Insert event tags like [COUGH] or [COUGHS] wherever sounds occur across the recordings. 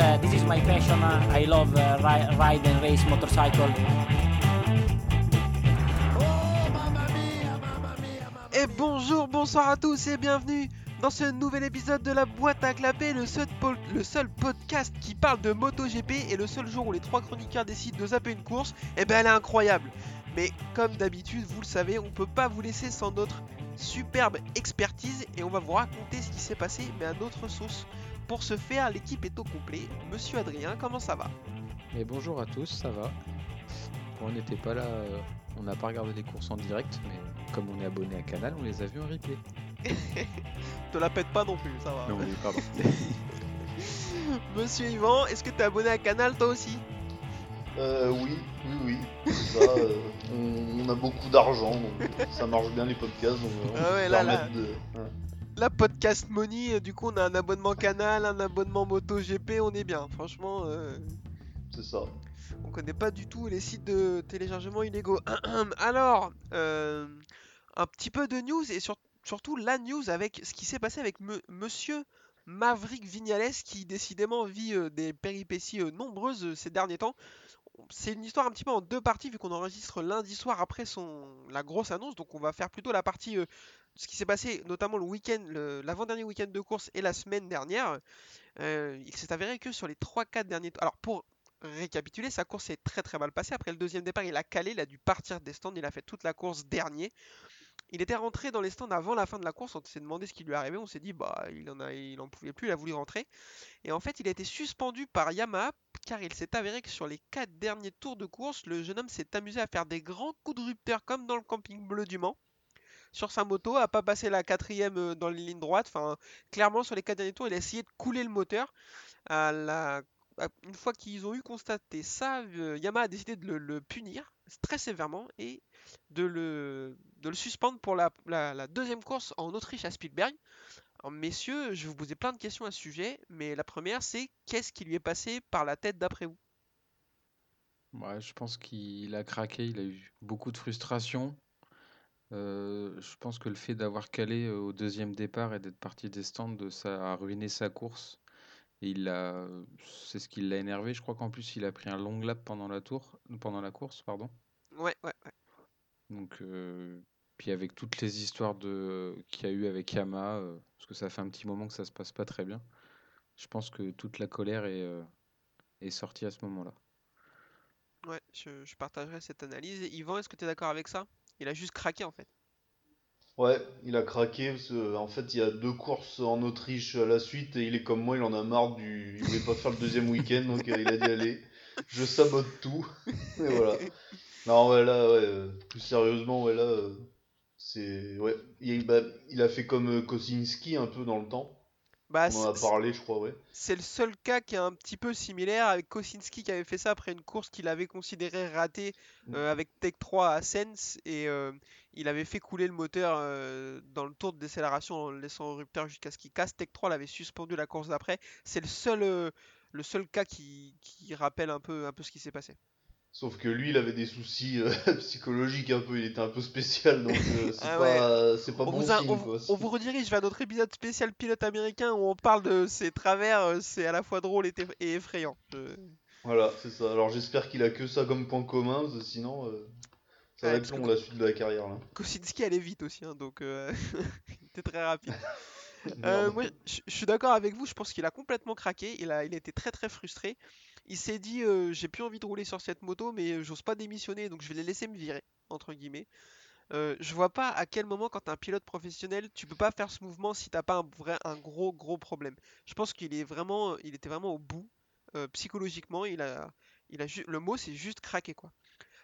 uh, this is my passion. Uh, I love uh, ri- ride and race motorcycle. Et bonjour, bonsoir à tous et bienvenue dans ce nouvel épisode de la boîte à clapper, le seul, podcast qui parle de MotoGP et le seul jour où les trois chroniqueurs décident de zapper une course, et ben elle est incroyable. Mais comme d'habitude, vous le savez, on peut pas vous laisser sans notre superbe expertise et on va vous raconter ce qui s'est passé, mais à notre sauce. Pour ce faire, l'équipe est au complet. Monsieur Adrien, comment ça va? Et bonjour à tous, ça va? On n'était pas là, euh, on n'a pas regardé les courses en direct, mais comme on est abonné à Canal, on les a vus en replay. [LAUGHS] Te la pète pas non plus, ça va. Non, oui, pardon. [LAUGHS] Monsieur Yvan, est-ce que t'es abonné à Canal toi aussi? Euh, oui, oui, oui. Ça, euh, on, on a beaucoup d'argent, donc ça marche bien les podcasts, donc euh, on Ah ouais, là, là. de. ouais, La podcast money, euh, du coup on a un abonnement canal, un abonnement MotoGP, on est bien. Franchement, euh, c'est ça. on connaît pas du tout les sites de téléchargement illégaux. [CLEARS THROAT] Alors, euh, un petit peu de news et sur- surtout la news avec ce qui s'est passé avec me- Monsieur Maverick Vignales qui décidément vit euh, des péripéties nombreuses ces derniers temps. C'est une histoire un petit peu en deux parties vu qu'on enregistre lundi soir après son la grosse annonce. Donc on va faire plutôt la partie euh, ce qui s'est passé notamment le week-end, l'avant-dernier week-end de course et la semaine dernière. Euh, il s'est avéré que sur les 3-4 derniers... Alors pour récapituler, sa course s'est très très mal passée. Après le deuxième départ, il a calé, il a dû partir des stands, il a fait toute la course dernier. Il était rentré dans les stands avant la fin de la course, on s'est demandé ce qui lui arrivait, on s'est dit bah il en a, il en pouvait plus, il a voulu rentrer. Et en fait, il a été suspendu par Yamaha car il s'est avéré que sur les 4 derniers tours de course, le jeune homme s'est amusé à faire des grands coups de rupteur comme dans le camping bleu du Mans sur sa moto, à pas passer la quatrième euh, dans les lignes droites. Enfin, clairement sur les 4 derniers tours, il a essayé de couler le moteur. Une fois qu'ils ont eu constaté ça, euh, Yamaha a décidé de le, punir très sévèrement et de le, suspendre pour la, deuxième course en Autriche à Spielberg. Messieurs, je vais vous poser plein de questions à ce sujet, mais la première c'est qu'est-ce qui lui est passé par la tête d'après vous? Ouais, je pense qu'il a craqué, il a eu beaucoup de frustration. Euh, je pense que le fait d'avoir calé au deuxième départ et d'être parti des stands, ça a ruiné sa course. Et il a, c'est ce qui l'a énervé. Je crois qu'en plus il a pris un long lap pendant la tour, pendant la course, pardon. Ouais, ouais, ouais. Donc, euh, puis avec toutes les histoires de qu'il y a eu avec Yamaha, euh, parce que ça fait un petit moment que ça se passe pas très bien. Je pense que toute la colère est, est sortie à ce moment-là. Ouais, je, je partagerai cette analyse. Yvan, est-ce que tu es d'accord avec ça? Il a juste craqué en fait. Ouais, il a craqué parce que, en fait il y a deux courses en Autriche à la suite et il est comme moi, il en a marre du. Il voulait pas faire le deuxième week-end donc euh, il a dit [LAUGHS] allez, je sabote tout. Et voilà. Non, ouais, là, ouais, euh, plus sérieusement, ouais, là, euh, c'est. Ouais, il, bah, il a fait comme Kosinski un peu dans le temps. Bah, On en a c'est- parlé, je crois, ouais. C'est le seul cas qui est un petit peu similaire avec Kosinski qui avait fait ça après une course qu'il avait considérée ratée euh, avec Tech 3 à Sens et euh, il avait fait couler le moteur euh, dans le tour de décélération en le laissant au rupteur jusqu'à ce qu'il casse. Tech 3 l'avait suspendu la course d'après. C'est le seul, le seul cas qui, qui rappelle un peu, un peu ce qui s'est passé. Sauf que lui, il avait des soucis euh, [LAUGHS] psychologiques un peu, il était un peu spécial, donc euh, [LAUGHS] c'est Ah pas, c'est pas On bon vous, a- signe, on, quoi. on vous redirige vers notre épisode spécial pilote américain où on parle de ses travers. euh, C'est à la fois drôle et, eff- et effrayant. Voilà, c'est ça. Alors j'espère qu'il a que ça comme point commun, parce que sinon, euh, ça Ouais, va être long la suite de la carrière, là. Kosinski allait vite aussi, hein, donc [LAUGHS] il était très rapide. Moi, je je suis d'accord avec vous, je pense qu'il a complètement craqué, il a, il était très très frustré. Il s'est dit, euh, j'ai plus envie de rouler sur cette moto, mais euh, j'ose pas démissionner, donc je vais les laisser me virer, entre guillemets. Euh, je vois pas à quel moment, quand t'es un pilote professionnel, tu peux pas faire ce mouvement si t'as pas un vrai, gros gros problème. Je pense qu'il est vraiment, était vraiment au bout, psychologiquement, il a, le mot c'est juste craqué quoi.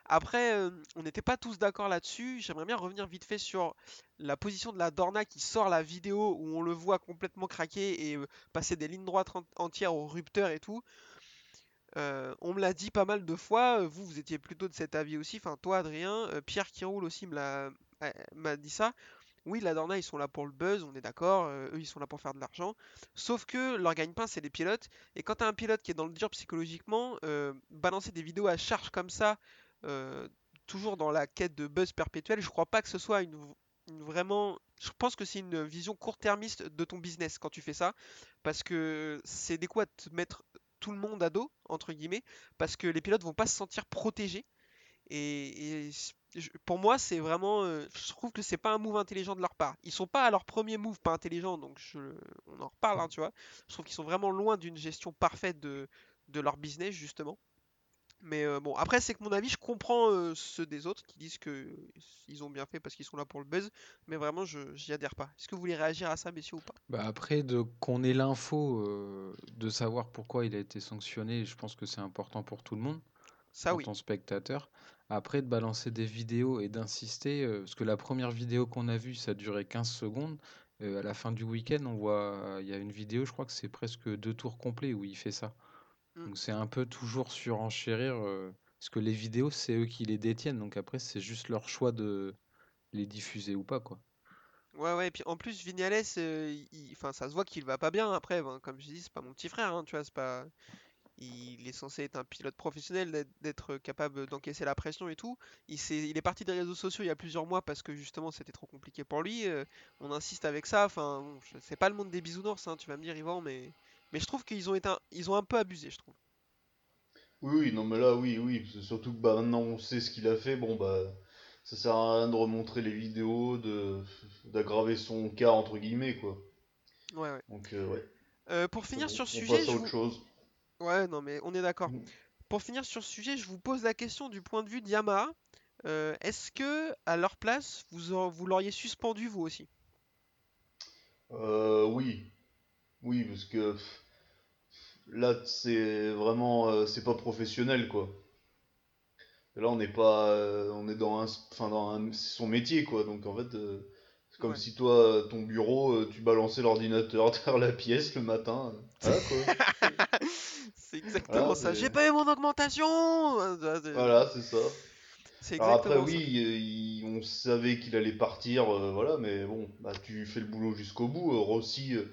Après, on n'était pas tous d'accord là-dessus. J'aimerais bien revenir vite fait sur la position de la Dorna qui sort la vidéo où on le voit complètement craquer et passer des lignes droites en- entières au rupteur et tout. Euh, on me l'a dit pas mal de fois. euh, Vous, vous étiez plutôt de cet avis aussi. Enfin, toi, Adrien, euh, Pierre qui roule aussi m'a dit ça. Oui, la Dorna, ils sont là pour le buzz, on est d'accord. eux, ils sont là pour faire de l'argent. Sauf que leur gagne-pain, c'est les pilotes. Et quand t'as un pilote qui est dans le dur psychologiquement, balancer des vidéos à charge comme ça, toujours dans la quête de buzz perpétuel, je crois pas que ce soit une, vraiment. Je pense que c'est une vision court-termiste de ton business quand tu fais ça, parce que c'est des à te mettre tout le monde à dos, entre guillemets, parce que les pilotes vont pas se sentir protégés. Et, pour moi, c'est vraiment. euh, je trouve que c'est pas un move intelligent de leur part. Ils sont pas à leur premier move pas intelligent, donc on en reparle, hein, tu vois. Je trouve qu'ils sont vraiment loin d'une gestion parfaite de leur business, justement. Mais euh, bon, après, c'est que mon avis, je comprends euh, ceux des autres qui disent que ils ont bien fait parce qu'ils sont là pour le buzz, mais vraiment, je j'y adhère pas. Est-ce que vous voulez réagir à ça, messieurs, ou pas? Bah après, de qu'on ait l'info euh, de savoir pourquoi il a été sanctionné, je pense que c'est important pour tout le monde, Ça, en oui. tant spectateur. Après, de balancer des vidéos et d'insister, parce que la première vidéo qu'on a vue, ça durait 15 secondes. à la fin du week-end, on voit, il y a une vidéo, je crois que c'est presque deux tours complets où il fait ça. Mm. Donc c'est un peu toujours surenchérir, euh, parce que les vidéos, c'est eux qui les détiennent. Donc après, c'est juste leur choix de les diffuser ou pas, quoi. Ouais, ouais, et puis en plus, Vignales, euh, il- enfin, ça se voit qu'il va pas bien après. ben, comme je dis, c'est pas mon petit frère, hein, tu vois, c'est pas. Il est censé être un pilote professionnel, d'être capable d'encaisser la pression et tout. Il s'est- il est parti des réseaux sociaux il y a plusieurs mois parce que justement c'était trop compliqué pour lui. euh, on insiste avec ça. Enfin, bon, c'est pas le monde des bisounours, hein, tu vas me dire, Yvan, mais, mais je trouve qu'ils ont été un... ils ont un peu abusé, je trouve. Oui, oui, non, mais là, oui, oui. Surtout que bah, maintenant on sait ce qu'il a fait. Bon, bah, ça sert à rien de remontrer les vidéos, de d'aggraver son cas, entre guillemets, quoi. Ouais, ouais. Donc, euh, ouais. Euh, pour finir sur ce sujet, passe à autre vous... chose. Ouais, non, mais on est d'accord. Mm. Pour finir sur ce sujet, je vous pose la question du point de vue de Yamaha. Euh, est-ce que, à leur place, vous, vous l'auriez suspendu vous aussi? Euh, oui. Oui, parce que pff, là, c'est vraiment, euh, c'est pas professionnel, quoi. Là, on n'est pas, euh, on est dans un, enfin, dans un, c'est son métier, quoi. Donc, en fait, euh, c'est comme Ouais. si toi, ton bureau, euh, tu balançais l'ordinateur [LAUGHS] derrière la pièce le matin. Voilà, quoi. [LAUGHS] C'est exactement Voilà, ça. c'est- J'ai pas eu mon augmentation! C'est- Voilà, c'est ça. C'est Alors après, exactement ça. oui, il- on savait qu'il allait partir, euh, voilà, mais bon, bah, tu fais le boulot jusqu'au bout. Euh, Rossi, euh,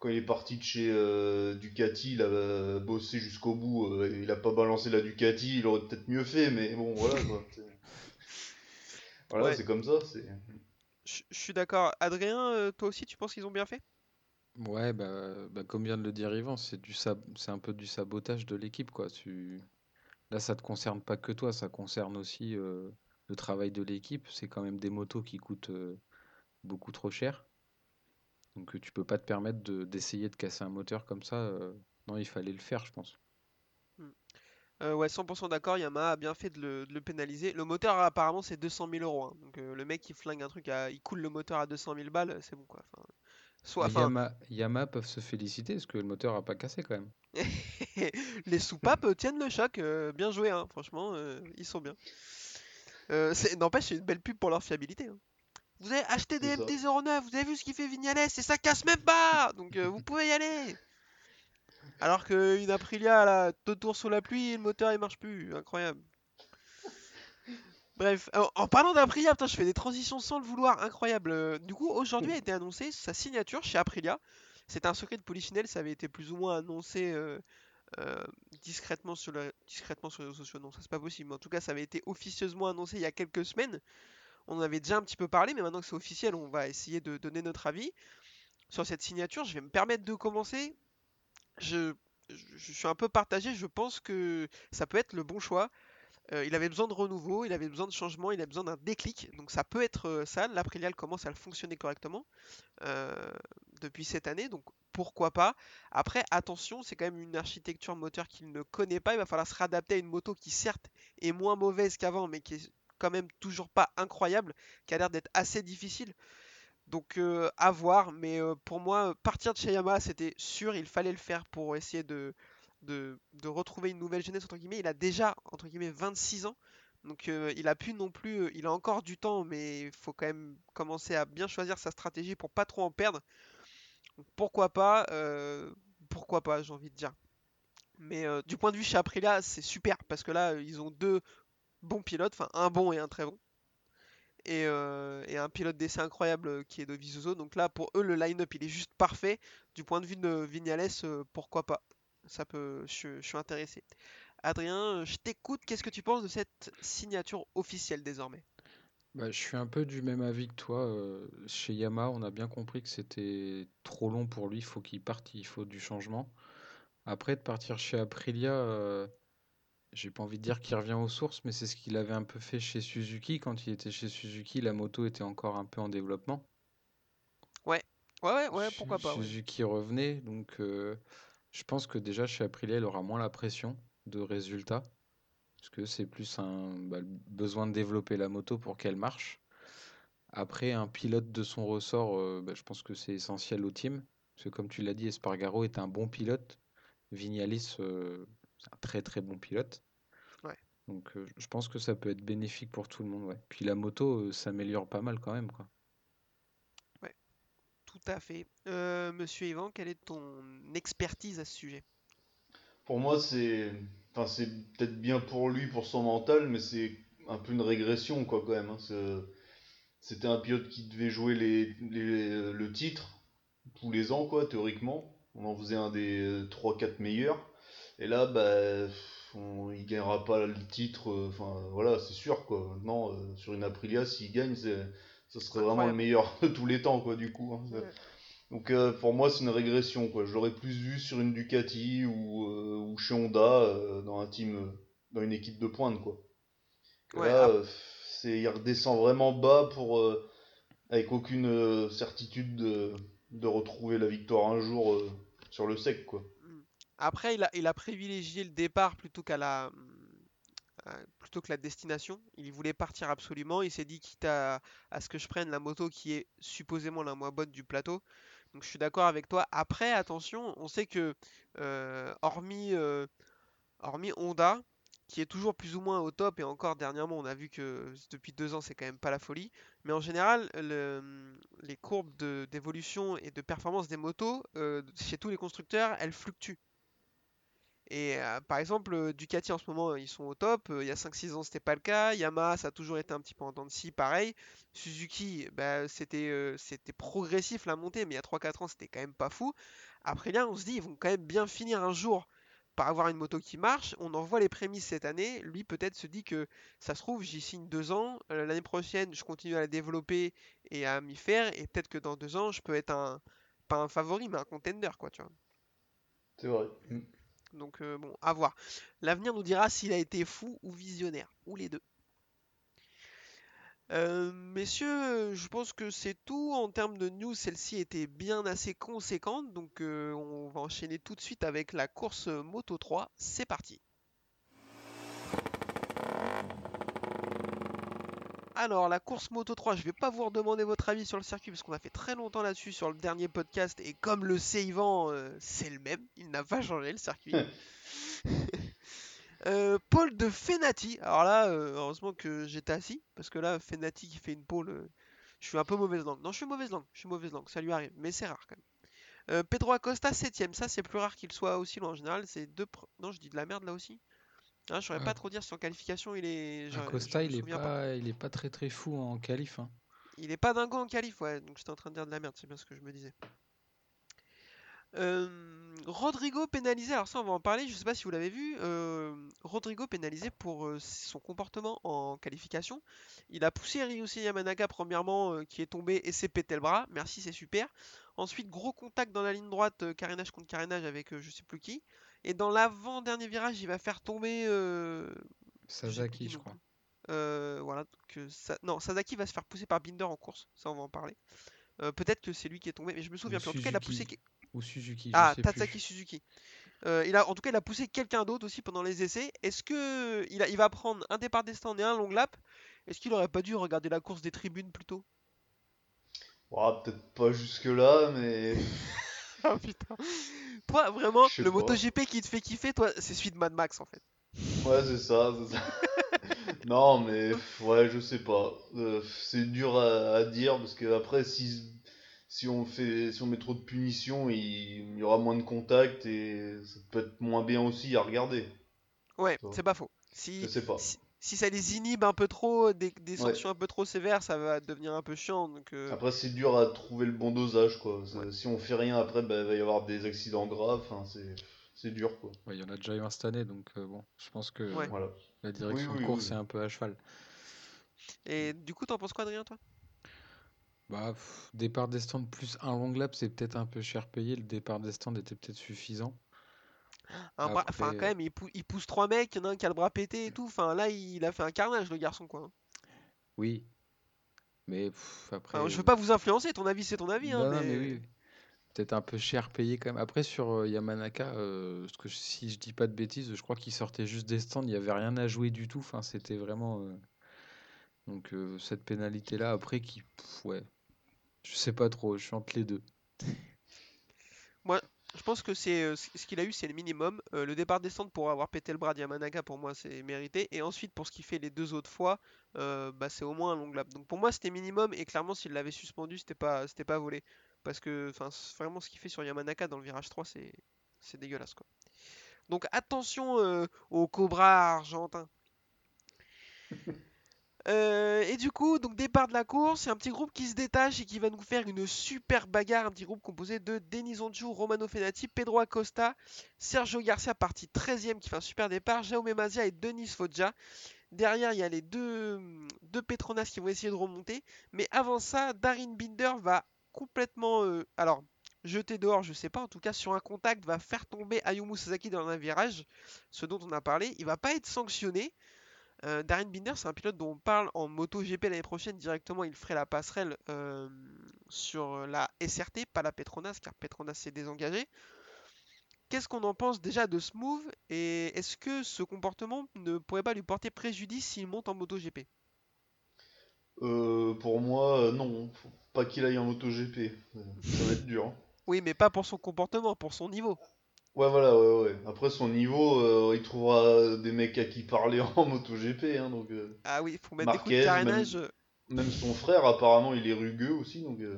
quand il est parti de chez euh, Ducati, il a euh, bossé jusqu'au bout. euh, il a pas balancé la Ducati, il aurait peut-être mieux fait, mais bon, voilà quoi. [LAUGHS] Voilà, Ouais. c'est comme ça. Je suis d'accord. Adrien, euh, toi aussi, tu penses qu'ils ont bien fait? Ouais, bah, bah, comme vient de le dire Yvan, c'est du sab- c'est un peu du sabotage de l'équipe, quoi. Tu... Là, ça te concerne pas que toi, ça concerne aussi euh, le travail de l'équipe. C'est quand même des motos qui coûtent euh, beaucoup trop cher. Donc, euh, tu peux pas te permettre de, d'essayer de casser un moteur comme ça. euh. Non, il fallait le faire, je pense. Euh, ouais, 100% d'accord, Yamaha a bien fait de le, de le pénaliser. Le moteur, apparemment, c'est 200 000 euros. hein. Donc, euh, le mec, il flingue un truc, à- il coule le moteur à 200 000 balles, c'est bon, quoi. Enfin, soit, enfin, Yamaha peuvent se féliciter parce que le moteur a pas cassé quand même. [LAUGHS] les soupapes tiennent le choc. euh, bien joué, hein. Franchement, ils sont bien. C'est- N'empêche, c'est une belle pub pour leur fiabilité. hein. Vous avez acheté des C'est ça. MT-09, vous avez vu ce qu'il fait Vignales, et ça casse même pas Donc euh, vous pouvez y aller Alors qu'une Aprilia, là, deux tours sous la pluie, le moteur il marche plus, incroyable. Bref, en, en parlant d'Aprilia, putain, je fais des transitions sans le vouloir, incroyable. Euh, Du coup, aujourd'hui a été annoncé sa signature chez Aprilia. C'était un secret de polichinelle, ça avait été plus ou moins annoncé euh, euh, discrètement, sur le- discrètement sur les réseaux sociaux. Non, ça c'est pas possible, mais en tout cas, ça avait été officieusement annoncé il y a quelques semaines. On en avait déjà un petit peu parlé, mais maintenant que c'est officiel, on va essayer de donner notre avis sur cette signature. Je vais me permettre de commencer. Je, suis un peu partagé. Je pense que ça peut être le bon choix. Euh, il avait besoin de renouveau, il avait besoin de changement, il avait besoin d'un déclic. Donc ça peut être euh, ça. L'Aprilia elle commence à le fonctionner correctement euh, depuis cette année. Donc pourquoi pas? Après, attention, c'est quand même une architecture moteur qu'il ne connaît pas. Il va falloir se réadapter à une moto qui certes est moins mauvaise qu'avant, mais qui est quand même toujours pas incroyable, qui a l'air d'être assez difficile. Donc euh, à voir, mais euh, pour moi, partir de chez Yamaha, c'était sûr, il fallait le faire pour essayer de, retrouver une nouvelle jeunesse, entre guillemets. Il a déjà, entre guillemets, 26 ans, donc euh, il a pu non plus, euh, il a encore du temps, mais il faut quand même commencer à bien choisir sa stratégie pour pas trop en perdre. Pourquoi pas, euh, pourquoi pas, j'ai envie de dire. Mais euh, du point de vue chez Aprilia, c'est super, parce que là, euh, ils ont deux bons pilotes, enfin un bon et un très bon et, euh, un pilote d'essai incroyable euh, qui est de Visuzo. Donc là, pour eux, le line-up il est juste parfait. Du point de vue de Vignales, euh, pourquoi pas Ça peut, je, suis intéressé. Adrien, je t'écoute. Qu'est-ce que tu penses de cette signature officielle désormais? Bah, je suis un peu du même avis que toi. chez Yamaha, on a bien compris que c'était trop long pour lui. Il faut qu'il parte, il faut du changement. Après, de partir chez Aprilia, j'ai pas envie de dire qu'il revient aux sources, mais c'est ce qu'il avait un peu fait chez Suzuki. Quand il était chez Suzuki, la moto était encore un peu en développement. Ouais, ouais, ouais, ouais, pourquoi pas, ouais. Suzuki revenait, donc euh, je pense que déjà chez Aprilia, il aura moins la pression de résultat, parce que c'est plus un bah, besoin de développer la moto pour qu'elle marche. Après, un pilote de son ressort, euh, bah, je pense que c'est essentiel au team, parce que comme tu l'as dit, Espargaro est un bon pilote, Vignales, euh, un très très bon pilote. Ouais. Donc euh, je pense que ça peut être bénéfique pour tout le monde, ouais. Puis la moto euh, s'améliore pas mal quand même, quoi. Tout à fait. Euh, Monsieur Yvan, quelle est ton expertise à ce sujet? Pour moi, c'est enfin, c'est peut-être bien pour lui, pour son mental, mais c'est un peu une régression, quoi, quand même. hein. C'était un pilote qui devait jouer les, les- le titre tous les ans, quoi, théoriquement. On en faisait un des trois quatre meilleurs. Et là, bah, on, il gagnera pas le titre. euh, Enfin, voilà, c'est sûr, quoi. Maintenant, euh, sur une Aprilia, s'il gagne, ça serait vraiment le meilleur [LAUGHS] de tous les temps, quoi, du coup. hein. Ouais. Donc euh, pour moi c'est une régression quoi. Je l'aurais plus vu sur une Ducati ou, euh, ou chez Honda euh, dans un team dans une équipe de pointe quoi. Ouais, là c'est il redescend vraiment bas pour avec aucune certitude de, de retrouver la victoire un jour sur le sec quoi. Après, il a, il a privilégié le départ plutôt qu'à la, euh, plutôt que la destination. Il voulait partir absolument. Il s'est dit, quitte à, ce que je prenne la moto qui est supposément la moins bonne du plateau. Donc je suis d'accord avec toi. Après, attention, on sait que euh, hormis, euh, hormis Honda, qui est toujours plus ou moins au top, et encore dernièrement, on a vu que depuis deux ans, c'est quand même pas la folie. Mais en général, le- les courbes d'évolution et de performance des motos, chez tous les constructeurs, elles fluctuent. Et euh, par exemple, euh, Ducati en ce moment, ils sont au top. Euh, il y a cinq six ans, c'était pas le cas. Yamaha, ça a toujours été un petit peu en dents de scie, pareil. Suzuki, bah, c'était progressif la montée, mais il y a trois quatre ans, c'était quand même pas fou. Après là, on se dit, ils vont quand même bien finir un jour par avoir une moto qui marche. On en voit les prémices cette année. Lui, peut-être se dit que ça se trouve, j'y signe deux ans. L'année prochaine, je continue à la développer et à m'y faire. Et peut-être que dans deux ans, je peux être un, pas un favori, mais un contender, quoi, tu vois. C'est vrai. Donc euh, bon, à voir. L'avenir nous dira s'il a été fou ou visionnaire, ou les deux. Euh, messieurs, je pense que c'est tout en termes de news. Celle-ci était bien assez conséquente, donc euh, on va enchaîner tout de suite avec la course Moto 3. C'est parti. Alors, la course Moto 3, je vais pas vous redemander votre avis sur le circuit parce qu'on a fait très longtemps là-dessus sur le dernier podcast et comme le sait Yvan, euh, c'est le même, il n'a pas changé le circuit. [LAUGHS] Euh, pole de Fenati. Alors là, euh, heureusement que j'étais assis parce que là, Fenati qui fait une pole, euh, je suis un peu mauvaise langue. Non, je suis mauvaise langue, je suis mauvaise langue, ça lui arrive, mais c'est rare quand même. Euh, Pedro Acosta 7ème, ça c'est plus rare qu'il soit aussi loin en général. C'est deux. Non, je dis de la merde là aussi. Je saurais Ah. pas trop dire si en qualification il est. me il est pas, il est pas très très fou en qualif. hein. Il est pas dingo en qualif, ouais, donc j'étais en train de dire de la merde, c'est bien ce que je me disais. Euh, Rodrigo pénalisé, alors ça on va en parler, je sais pas si vous l'avez vu. euh, Rodrigo pénalisé pour euh, son comportement en qualification. Il a poussé Ryusuke Yamanaka premièrement qui est tombé et s'est pété le bras, merci c'est super. Ensuite gros contact dans la ligne droite, carénage contre carénage avec je sais plus qui. Et dans l'avant-dernier virage il va faire tomber... euh, Sasaki, je crois. Euh, voilà, que ça... non, Sasaki va se faire pousser par Binder en course, ça on va en parler. Euh, Peut-être que c'est lui qui est tombé, mais je me souviens Ou plus. En tout cas, il a poussé. Suzuki. Ou Suzuki, je Ah, sais Tatsaki plus. Suzuki. Euh, il a, en tout cas, il a poussé quelqu'un d'autre aussi pendant les essais. Est-ce que il, a- il va prendre un départ des stands et un long lap? Est-ce qu'il aurait pas dû regarder la course des tribunes plutôt Ouah, peut-être pas jusque là mais Ah [LAUGHS] putain. Toi, vraiment, le pas. MotoGP qui te fait kiffer, toi, c'est celui de Mad Max en fait. Ouais, c'est ça, c'est ça. [LAUGHS] Non, mais ouais, je sais pas. Euh, c'est dur à, à dire parce que après, si, si on fait, si on met trop de punitions, il, il y aura moins de contact et ça peut être moins bien aussi à regarder. Ouais, c'est pas faux. Je sais pas. si, si ça les inhibe un peu trop, des, des Ouais. sanctions un peu trop sévères, ça va devenir un peu chiant. Donc, euh, Après, c'est dur à trouver le bon dosage, quoi. Si on fait rien après, bah, il va y avoir des accidents graves. Enfin, c'est, c'est dur, quoi. Ouais, il y en a déjà eu un cette année, donc euh, bon, je pense que Ouais. Voilà. la direction oui, de course oui. est un peu à cheval. Et du coup, t'en penses quoi, Adrien, toi? Bah, pff, départ des stands plus un long lap, c'est peut-être un peu cher payé. Le départ des stands était peut-être suffisant. Un Enfin, quand même, il, pou- il pousse trois mecs, il y en a un qui a le bras pété et tout. Enfin, là, il a fait un carnage, le garçon, quoi. oui. Mais pff, après. Je veux pas vous influencer, ton avis, c'est ton avis, hein, Non, non, mais... mais oui. Peut-être un peu cher payé quand même. Après, sur euh, Yamanaka, euh, parce que je- si je dis pas de bêtises, je crois qu'il sortait juste des stands, il n'y avait rien à jouer du tout. Enfin, c'était vraiment. euh, Donc, euh, cette pénalité-là, après, qui. pff, ouais. Je sais pas trop, je suis entre les deux. Je pense que c'est euh, ce qu'il a eu, c'est le minimum. Euh, le départ des stands pour avoir pété le bras de Yamanaka, pour moi, c'est mérité. Et ensuite, pour ce qu'il fait les deux autres fois, euh, bah, c'est au moins un long lap. Donc pour moi, c'était minimum. Et clairement, s'il l'avait suspendu, c'était pas, c'était pas volé. Parce que, vraiment ce qu'il fait sur Yamanaka dans le virage 3, c'est, c'est dégueulasse, quoi. Donc attention au Cobra argentin. [LAUGHS] Euh, et du coup, donc départ de la course, c'est un petit groupe qui se détache et qui va nous faire une super bagarre, un petit groupe composé de Denis Onju, Romano Fenati, Pedro Acosta, Sergio Garcia parti 13ème qui fait un super départ, Jaume Mazia et Denis Foggia. Derrière, il y a les deux, deux Petronas qui vont essayer de remonter. Mais avant ça, Darin Binder va complètement... euh, alors, jeter dehors, je sais pas, en tout cas sur un contact, va faire tomber Ayumu Sasaki dans un virage, ce dont on a parlé. Il va pas être sanctionné. Euh, Darren Binder, c'est un pilote dont on parle en MotoGP l'année prochaine directement. Il ferait la passerelle euh, sur la SRT, pas la Petronas, car Petronas s'est désengagé. Qu'est-ce qu'on en pense déjà de ce move et est-ce que ce comportement ne pourrait pas lui porter préjudice s'il monte en MotoGP? Euh, pour moi, euh, non. Faut pas qu'il aille en MotoGP. Ça va être dur. hein. Oui, mais pas pour son comportement, pour son niveau. Ouais, voilà, ouais. Après, son niveau, euh, il trouvera des mecs à qui parler [LAUGHS] en MotoGP. Hein, donc, euh, Ah oui, il faut mettre des coups de carénage. Même son frère, apparemment, il est rugueux aussi. Donc, euh,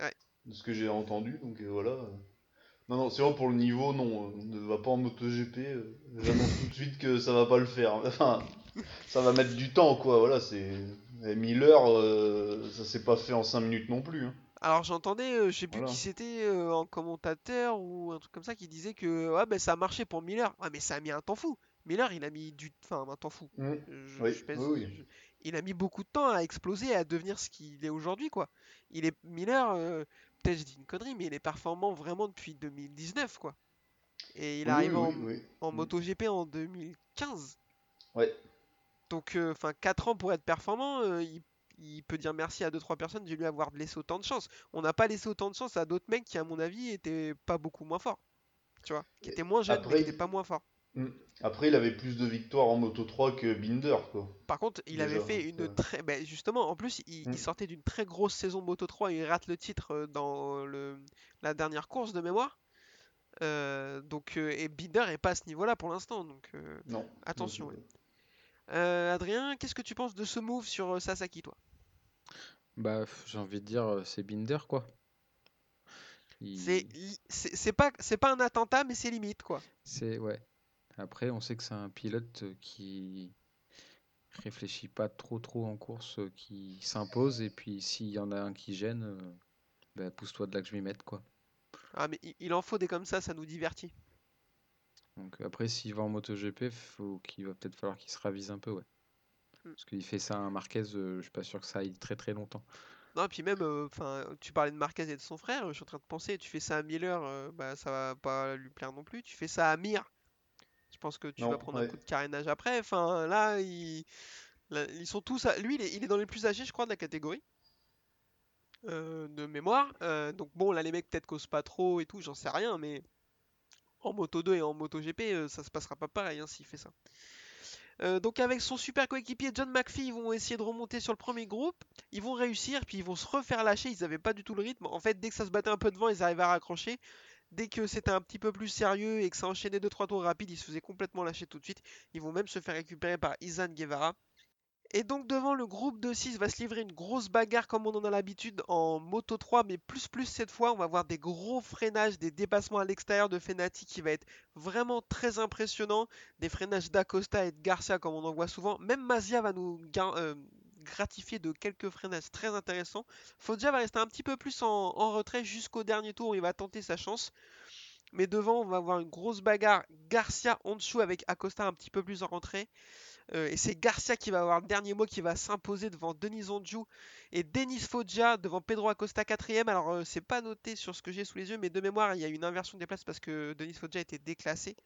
Ouais. de ce que j'ai entendu. Donc, euh, voilà. Non, non, c'est vrai pour le niveau, non. euh, Ne va pas en MotoGP. euh, J'annonce [LAUGHS] tout de suite que ça va pas le faire. Enfin, ça va mettre du temps, quoi. Voilà, c'est. et Miller, euh, ça s'est pas fait en 5 minutes non plus. hein. Alors j'entendais, euh, je sais plus Voilà. qui c'était euh, en commentateur ou un truc comme ça qui disait que ouais, ben, ça a marché pour Miller. Ouais, mais ça a mis un temps fou. Miller, il a mis du... Enfin, un temps fou. Je- Oui, je pèse- oui, oui. je- Il a mis beaucoup de temps à exploser, à devenir ce qu'il est aujourd'hui, quoi. Il est Miller, euh, peut-être je dis une connerie, mais il est performant vraiment depuis 2019, quoi. Et il arrive oui, en, en Mm. MotoGP en 2015. Ouais. Donc, euh, enfin, 4 ans pour être performant, euh, il, il peut dire merci à 2-3 personnes de lui avoir laissé autant de chance. On n'a pas laissé autant de chance à d'autres mecs qui, à mon avis, étaient pas beaucoup moins forts. Tu vois, qui étaient moins jeunes, mais après, qui étaient pas moins forts. Après, il avait plus de victoires en Moto 3 que Binder, quoi. Par contre, il avait fait une euh, très. ben, justement, en plus, il, Mm. il sortait d'une très grosse saison Moto 3. Il rate le titre euh, dans le, la dernière course de mémoire. Euh, donc, et Binder est pas à ce niveau-là pour l'instant. Donc, euh, Non. Attention, ouais. euh, Adrien, qu'est-ce que tu penses de ce move sur Sasaki, toi? Bah, j'ai envie de dire, euh, c'est Binder, quoi. Il- C'est pas, c'est pas un attentat, mais c'est limite, quoi. C'est ouais. Après, on sait que c'est un pilote euh, qui réfléchit pas trop trop en course, euh, qui s'impose et puis s'il y en a un qui gêne, bah, pousse-toi de là que je m'y mette quoi. Ah, mais il, il en faut des comme ça, ça nous divertit. Donc après, s'il va en MotoGP, faut qu'il va peut-être falloir qu'il se ravise un peu, ouais. Mm. Parce qu'il fait ça à Marquez, euh, je suis pas sûr que ça aille très très longtemps. Non, puis même, euh, tu parlais de Marquez et de son frère, je suis en train de penser, tu fais ça à Miller, euh, bah ça va pas lui plaire non plus. Tu fais ça à Mir, je pense que tu Non, vas prendre un coup de carénage après. Enfin, là, il- là, ils sont tous, à- lui, il est, il est dans les plus âgés, je crois, de la catégorie. euh, de mémoire. Donc bon, là, les mecs peut-être causent pas trop et tout, j'en sais rien, mais en Moto 2 et en Moto GP, ça se passera pas pareil hein, s'il fait ça. Euh, donc avec son super coéquipier John McPhee, ils vont essayer de remonter sur le premier groupe. Ils vont réussir, puis ils vont se refaire lâcher. Ils n'avaient pas du tout le rythme. En fait, dès que ça se battait un peu devant, ils arrivaient à raccrocher. Dès que c'était un petit peu plus sérieux et que ça enchaînait 2-3 tours rapides, ils se faisaient complètement lâcher tout de suite. Ils vont même se faire récupérer par Izan Guevara. Et donc devant le groupe de 6 va se livrer une grosse bagarre comme on en a l'habitude en Moto 3, mais plus plus cette fois, on va voir des gros freinages, des dépassements à l'extérieur de Fenati qui va être vraiment très impressionnant, des freinages d'Acosta et de Garcia comme on en voit souvent. Même Mazia va nous euh, gratifier de quelques freinages très intéressants. Foggia va rester un petit peu plus en, en retrait jusqu'au dernier tour où il va tenter sa chance. Mais devant, on va avoir une grosse bagarre. Garcia en dessous avec Acosta un petit peu plus en rentrée. Euh, et c'est Garcia qui va avoir le dernier mot, qui va s'imposer devant Denis Ondiou et Denis Foggia devant Pedro Acosta 4ème. Alors, euh, c'est pas noté sur ce que j'ai sous les yeux, mais de mémoire, il y a une inversion des places parce que Denis Foggia été déclassé.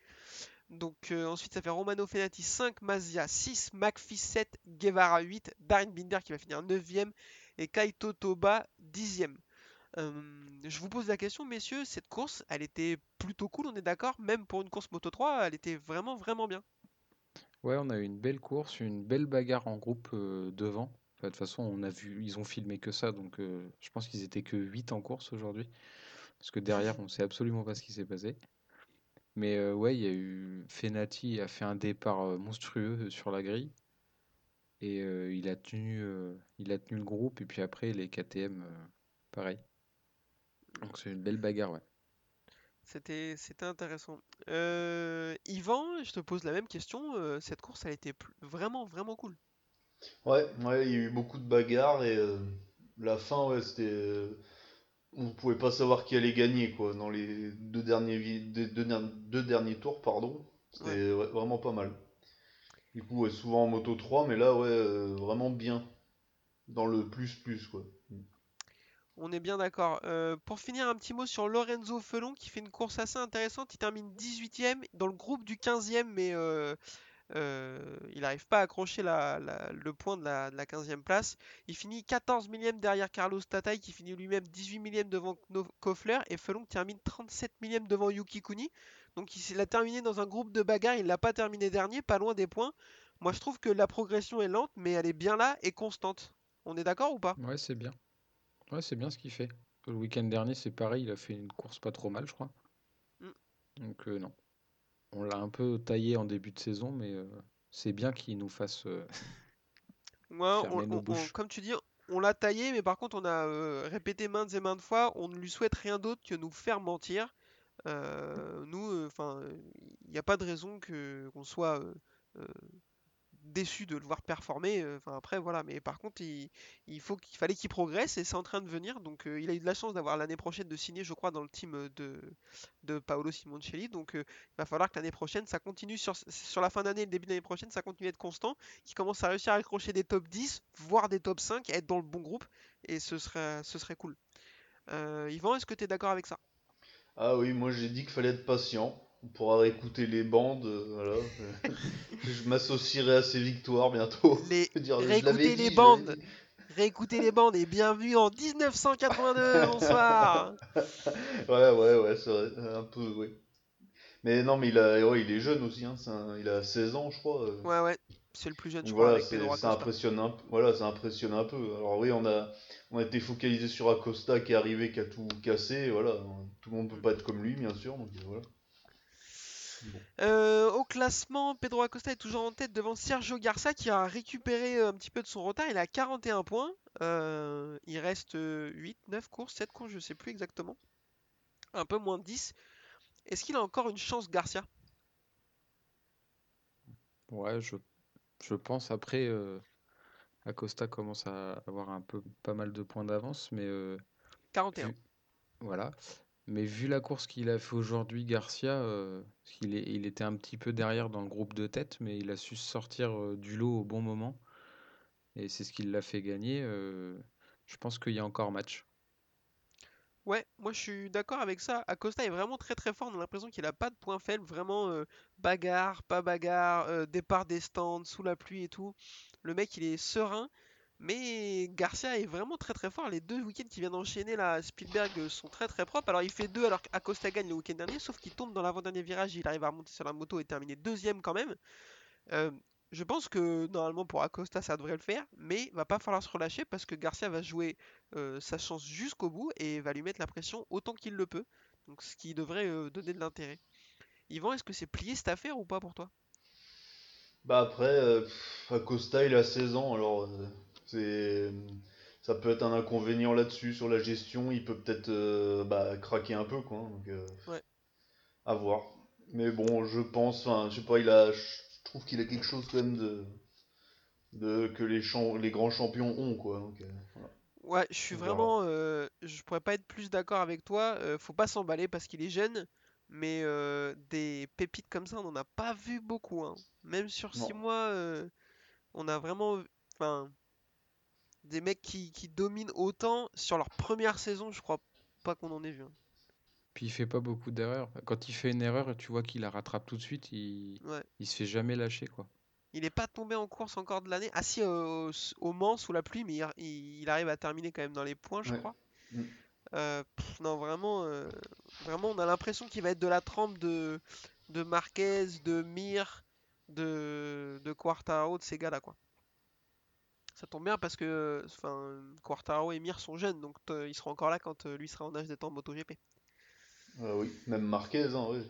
Donc, euh, ensuite, ça fait Romano Fenati 5, Mazia 6, McPhee 7, Guevara 8, Darin Binder qui va finir 9ème et Kaito Toba 10ème. Euh, je vous pose la question, messieurs, cette course, elle était plutôt cool, on est d'accord? Même pour une course Moto 3, elle était vraiment, vraiment bien. Ouais, on a eu une belle course, une belle bagarre en groupe euh, devant. De toute façon, on a vu, ils ont filmé que ça, donc euh, je pense qu'ils étaient que 8 en course aujourd'hui. Parce que derrière, on sait absolument pas ce qui s'est passé. Mais euh, ouais, il y a eu Fenati a fait un départ monstrueux sur la grille. Et il a tenu, il a tenu le groupe. Et puis après, les KTM, pareil. Donc c'est une belle bagarre, ouais. C'était, c'était intéressant. Euh, Yvan, je te pose la même question. euh, cette course, elle était vraiment, vraiment cool. Ouais, ouais, il y a eu beaucoup de bagarres et euh, la fin, ouais, c'était. on pouvait pas savoir qui allait gagner, quoi, dans les deux derniers, deux, deux der- deux derniers tours, pardon. C'était ouais, vraiment pas mal. Du coup, ouais, souvent en moto 3, mais là, ouais, euh, vraiment bien. Dans le plus-plus, quoi. On est bien d'accord. Euh, pour finir, un petit mot sur Lorenzo Felon qui fait une course assez intéressante. Il termine 18ème dans le groupe du 15e, mais euh, euh, il n'arrive pas à accrocher le point de la, de la 15e place. Il finit 14 millième derrière Carlos Tatay qui finit lui-même 18 millième devant Koffler et Felon termine 37 millième devant Yuki Kuni. Donc il a terminé dans un groupe de bagarre, il l'a pas terminé dernier, pas loin des points. Moi je trouve que la progression est lente, mais elle est bien là et constante. On est d'accord ou pas? Ouais, c'est bien. Ouais, c'est bien ce qu'il fait. Le week-end dernier, c'est pareil, il a fait une course pas trop mal, je crois. Mm. Donc euh, non. On l'a un peu taillé en début de saison, mais euh, c'est bien qu'il nous fasse euh, [LAUGHS] Ouais, on- fermer nos on- on- bouches. comme tu dis, on l'a taillé, mais par contre, on a répété maintes et maintes fois, on ne lui souhaite rien d'autre que nous faire mentir. Nous, enfin, il n'y a pas de raison que qu'on soit déçu de le voir performer. euh, Enfin, après, voilà. Mais par contre, il, il faut qu'il fallait qu'il progresse et c'est en train de venir. Donc, euh, il a eu de la chance d'avoir l'année prochaine de signer, je crois, dans le team euh, de, de Paolo Simoncelli. Donc, il va falloir que l'année prochaine, ça continue sur, sur la fin d'année et le début d'année prochaine, ça continue d'être constant qui commence à réussir à accrocher des top 10, voire des top 5, être dans le bon groupe, et ce serait, ce serait cool. Euh, Yvan, est-ce que tu es d'accord avec ça? Ah oui, moi j'ai dit qu'il fallait être patient. On pourra réécouter les bandes, euh, voilà. [LAUGHS] Je m'associerai à ces victoires bientôt. Dire, l'avais les dit, bandes. Réécoutez les bandes et bienvenue en 1982, [LAUGHS] bonsoir Ouais, ouais, ouais, c'est vrai, un peu, oui. Mais non, mais il a, ouais, il est jeune aussi, hein, un- il a 16 ans, je crois. euh. Ouais, ouais, c'est le plus jeune, je crois, voilà, ça impressionne un, voilà, ça impressionne un peu. Alors oui, on a, on a été focalisé sur Acosta qui est arrivé, qui a tout cassé, voilà. Tout le monde peut pas être comme lui, bien sûr, donc voilà. Euh, au classement, Pedro Acosta est toujours en tête devant Sergio Garça qui a récupéré euh, un petit peu de son retard. Il a 41 points. Euh, il reste euh, 8, 9 courses, 7 courses, je sais plus exactement. Un peu moins de 10. Est-ce qu'il a encore une chance, Garcia? Ouais, je, je pense après, euh, Acosta commence à avoir un peu pas mal de points d'avance, mais euh, 41. vu, voilà. Mais vu la course qu'il a fait aujourd'hui, Garcia, euh, il était un petit peu derrière dans le groupe de tête, mais il a su sortir euh, du lot au bon moment, et c'est ce qui l'a fait gagner. euh, je pense qu'il y a encore match. Ouais, moi je suis d'accord avec ça. Acosta est vraiment très très fort. On a l'impression qu'il a pas de point faible. Vraiment bagarre, pas bagarre, départ des stands, sous la pluie et tout. Le mec il est serein. Mais Garcia est vraiment très très fort. Les deux week-ends qu'il vient d'enchaîner là, Spielberg euh, sont très très propres. Alors il fait deux alors qu'Acosta gagne le week-end dernier, sauf qu'il tombe dans l'avant-dernier virage. Il arrive à remonter sur la moto et terminer deuxième quand même. Euh, je pense que normalement pour Acosta ça devrait le faire, mais va pas falloir se relâcher parce que Garcia va jouer euh, sa chance jusqu'au bout et va lui mettre la pression autant qu'il le peut. Donc ce qui devrait donner de l'intérêt. Yvan, est-ce que c'est plié cette affaire ou pas pour toi? Bah après, Acosta il a 16 ans, alors c'est, ça peut être un inconvénient là-dessus sur la gestion. Il peut peut-être euh, bah, craquer un peu, quoi. Donc, euh, Ouais. à voir. Mais bon, je pense, enfin, je sais pas, il a, je trouve qu'il a quelque chose quand même de, de que les champ- les grands champions ont, quoi. Donc, euh, voilà. Ouais, je suis vraiment. je pourrais pas être plus d'accord avec toi. faut pas s'emballer parce qu'il est jeune, mais des pépites comme ça, on en a pas vu beaucoup. hein. Même sur 6 Non. mois, on a vraiment enfin, des mecs qui, qui dominent autant sur leur première saison, je crois pas qu'on en ait vu. hein. Puis il fait pas beaucoup d'erreurs. Quand il fait une erreur, tu vois qu'il la rattrape tout de suite. Il, Ouais. il se fait jamais lâcher, quoi. Il est pas tombé en course encore de l'année. Ah si, euh, au, au Mans sous la pluie, mais il, arrive à terminer quand même dans les points, je Ouais. crois. Mm. Euh, pff, non, vraiment, euh, vraiment, on a l'impression qu'il va être de la trempe de, de Marquez, de Mir, de, de Quartaro, de ces gars-là, quoi. Ça tombe bien parce que enfin, Quartaro et Mir sont jeunes, donc euh, ils seront encore là quand euh, lui sera en âge d'être en MotoGP. Ah oui, même Marquez, hein.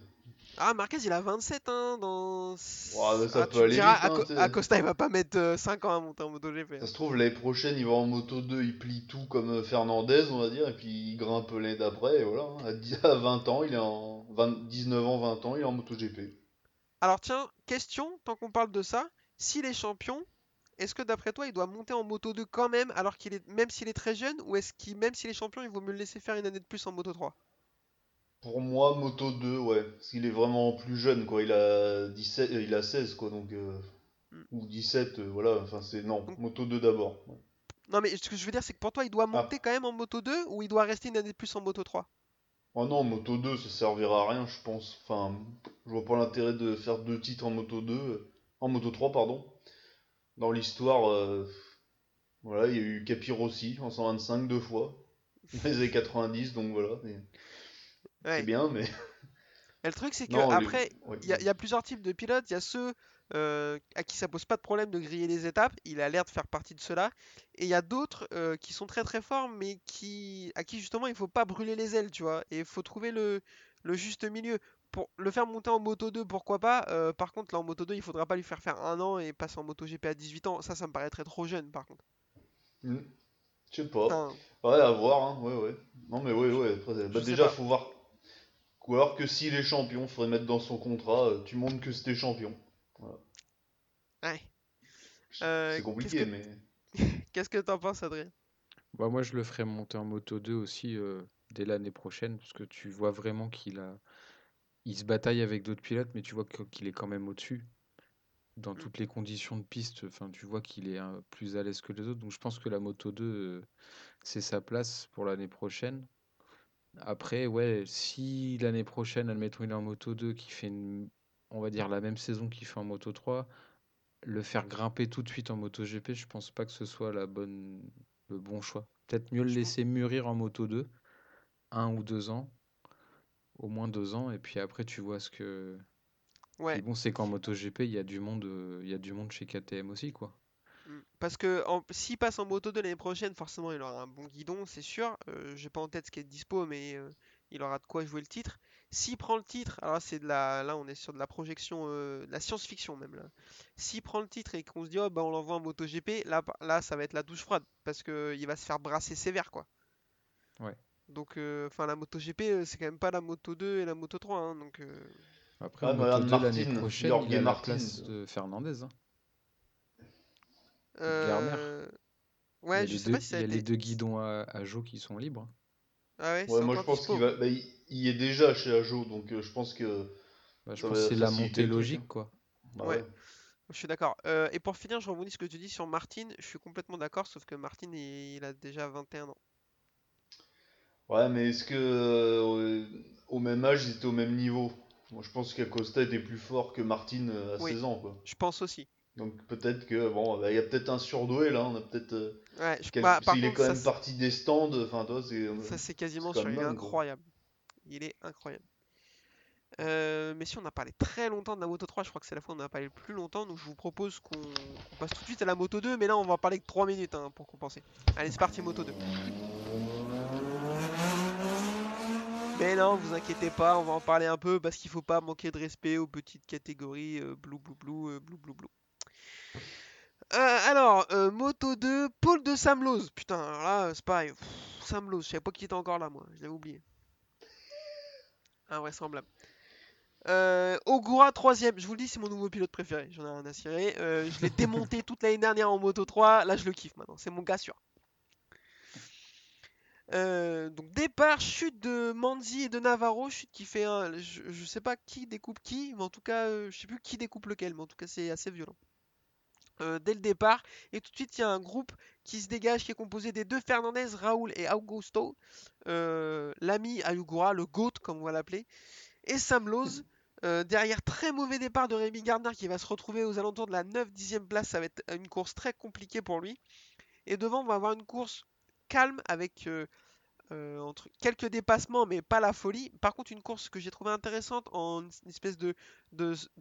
Ah, Marquez, il a 27 hein, dans... Ça Ah, peut aller diras, vite, hein. Acosta, il va pas mettre euh, 5 ans à monter en MotoGP. hein. Ça se trouve, l'année prochaine, il va en moto 2, il plie tout comme euh, Fernandez, on va dire, et puis il grimpe l'année d'après, et voilà. hein. À, 10 à 20 ans, il est en. 20 19 ans, 20 ans, il est en MotoGP. Alors tiens, question, tant qu'on parle de ça, s'il est champion, est-ce que d'après toi il doit monter en Moto 2 quand même, alors qu'il est même s'il est très jeune, ou est-ce qu'il même s'il est champion, il vaut mieux le laisser faire une année de plus en Moto 3? Pour moi, moto 2, ouais. Parce qu'il est vraiment plus jeune, quoi. Il a 17, euh, il a 16, quoi, donc. euh. Ou 17, euh, voilà. Enfin, c'est. Non, Donc- moto 2 d'abord. ouais. Non mais ce que je veux dire c'est que pour toi il doit Ah. monter quand même en Moto 2 ou il doit rester une année de plus en Moto 3? Oh non, moto 2, ça servira à rien, je pense. Enfin, je vois pas l'intérêt de faire deux titres en moto 2. euh, En moto 3, pardon. Dans l'histoire, euh, voilà, il y a eu Capirossi en 125 deux fois. Dans les années 90, donc voilà. Ouais. C'est bien, mais. Et le truc c'est que Non, après ouais. il y, a- il y a plusieurs types de pilotes, il y a ceux euh, à qui ça pose pas de problème de griller les étapes, il a l'air de faire partie de ceux-là, et il y a d'autres euh, qui sont très très forts, mais qui à qui justement il faut pas brûler les ailes, tu vois, et il faut trouver le, le juste milieu. Pour le faire monter en Moto 2, pourquoi pas, euh, par contre là en Moto 2 il faudra pas lui faire faire un an et passer en Moto GP à 18 ans, ça ça me paraîtrait trop jeune par contre. Hmm. Je sais pas. Enfin, Ouais, à voir, hein. Ouais, ouais. Non, mais ouais, ouais. Après, bah, déjà, faut voir. Ou alors que s'il est champion, faudrait mettre dans son contrat, euh, tu montres que c'était champion. ouais. Euh, C'est compliqué, qu'est-ce que- mais. [LAUGHS] Qu'est-ce que t'en penses Adrien? Bah, moi, je le ferais monter en moto 2 aussi euh, dès l'année prochaine, parce que tu vois vraiment qu'il a... il se bataille avec d'autres pilotes, mais tu vois qu'il est quand même au-dessus. Dans Mm. toutes les conditions de piste, enfin, tu vois qu'il est euh, plus à l'aise que les autres. Donc, je pense que la moto 2, euh, c'est sa place pour l'année prochaine. Après, ouais, si l'année prochaine, admettons, il est en moto 2, qui fait, une- on va dire, la même saison qu'il fait en moto 3, le faire grimper tout de suite en moto GP, je pense pas que ce soit la bonne, le bon choix. Peut-être mieux le laisser mûrir en moto 2, un ou deux ans, au moins deux ans, et puis après tu vois ce que. Ouais. Bon, c'est qu'en moto GP, il y a du monde, il y a du monde chez KTM aussi, quoi. Mm. Parce que s'il passe en moto 2 l'année prochaine, forcément il aura un bon guidon, c'est sûr. Euh, J'ai pas en tête ce qui est dispo, mais euh, il aura de quoi jouer le titre. S'il prend le titre, alors c'est de la, là on est sur de la projection, euh, de la science-fiction même là. S'il prend le titre et qu'on se dit oh bah on l'envoie en moto GP, là, là ça va être la douche froide parce que il va se faire brasser sévère quoi. Ouais. Donc euh, enfin la moto GP euh, c'est quand même pas la moto 2 et la moto 3 hein, donc euh, Après, Ah, 2 l'année Martin, prochaine, Jorge il a la place de Fernandez. hein. euh, Garner. Y Ouais, a je les sais deux, pas si ça il y a a les deux guidons à, à Jo qui sont libres. Ah ouais, Ouais, c'est moi je pense qu'il va. Bah, il, il y est déjà chez Ajo, donc euh, je pense que. Bah, je pense que c'est la montée logique, hein. quoi. bah Ouais. ouais. Je suis d'accord. Euh, et pour finir, je rebondis ce que tu dis sur Martin. Je suis complètement d'accord, sauf que Martin, il, il a déjà 21 ans. Ouais, mais est-ce que euh, au même âge, ils étaient au même niveau? Moi, je pense qu'Acosta était plus fort que Martin euh, à Oui. 16 ans, quoi. Je pense aussi. Donc peut-être que bon, bah, il y a peut-être un surdoué là. On a peut-être. euh, Ouais, je... quel- bah, qu'il est quand ça, même parti des stands. Enfin, toi, c'est. ça, c'est quasiment sûr. Il est quoi. incroyable. Il est incroyable. Euh, mais si on a parlé très longtemps de la Moto 3, je crois que c'est la fois où on a parlé le plus longtemps, donc je vous propose qu'on qu'on passe tout de suite à la Moto 2, mais là on va en parler que 3 minutes hein, pour compenser. Allez, c'est parti Moto 2. Mais non, vous inquiétez pas, on va en parler un peu parce qu'il faut pas manquer de respect aux petites catégories euh, blue blue blue euh, blue blue blue. Euh, alors, euh, Moto 2, pôle de Sam Lowe. Putain, alors là, c'est pareil. Pff, Sam Lowe, je savais pas qu'il était encore là, moi. Je l'avais oublié. Invraisemblable. Euh, Ogura, troisième. Je vous le dis, c'est mon nouveau pilote préféré. J'en ai rien à cirer. Je l'ai démonté toute l'année dernière en Moto 3. Là, je le kiffe maintenant. C'est mon gars sûr. Euh, donc départ, chute de Manzi et de Navarro, chute qui fait un... Je, sais pas qui découpe qui, mais en tout cas, euh, je sais plus qui découpe lequel, mais en tout cas c'est assez violent. Euh, dès le départ, et tout de suite il y a un groupe qui se dégage, qui est composé des deux Fernandez, Raoul et Augusto, l'ami Ayugura, le GOAT comme on va l'appeler, et Sam Lowe. Euh, derrière, très mauvais départ de Rémi Gardner qui va se retrouver aux alentours de la 9-10e place. Ça va être une course très compliquée pour lui. Et devant, on va avoir une course calme avec euh, entre quelques dépassements, mais pas la folie. Par contre, une course que j'ai trouvée intéressante en une espèce de,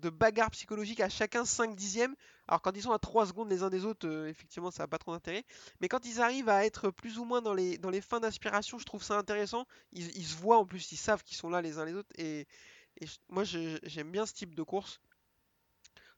bagarre psychologique à chacun 5 dixièmes. Alors, quand ils sont à 3 secondes les uns des autres, euh, effectivement, ça n'a pas trop d'intérêt. Mais quand ils arrivent à être plus ou moins dans les, fins d'aspiration, je trouve ça intéressant. Ils, se voient en plus, ils savent qu'ils sont là les uns les autres. Et, moi, j'aime bien ce type de course.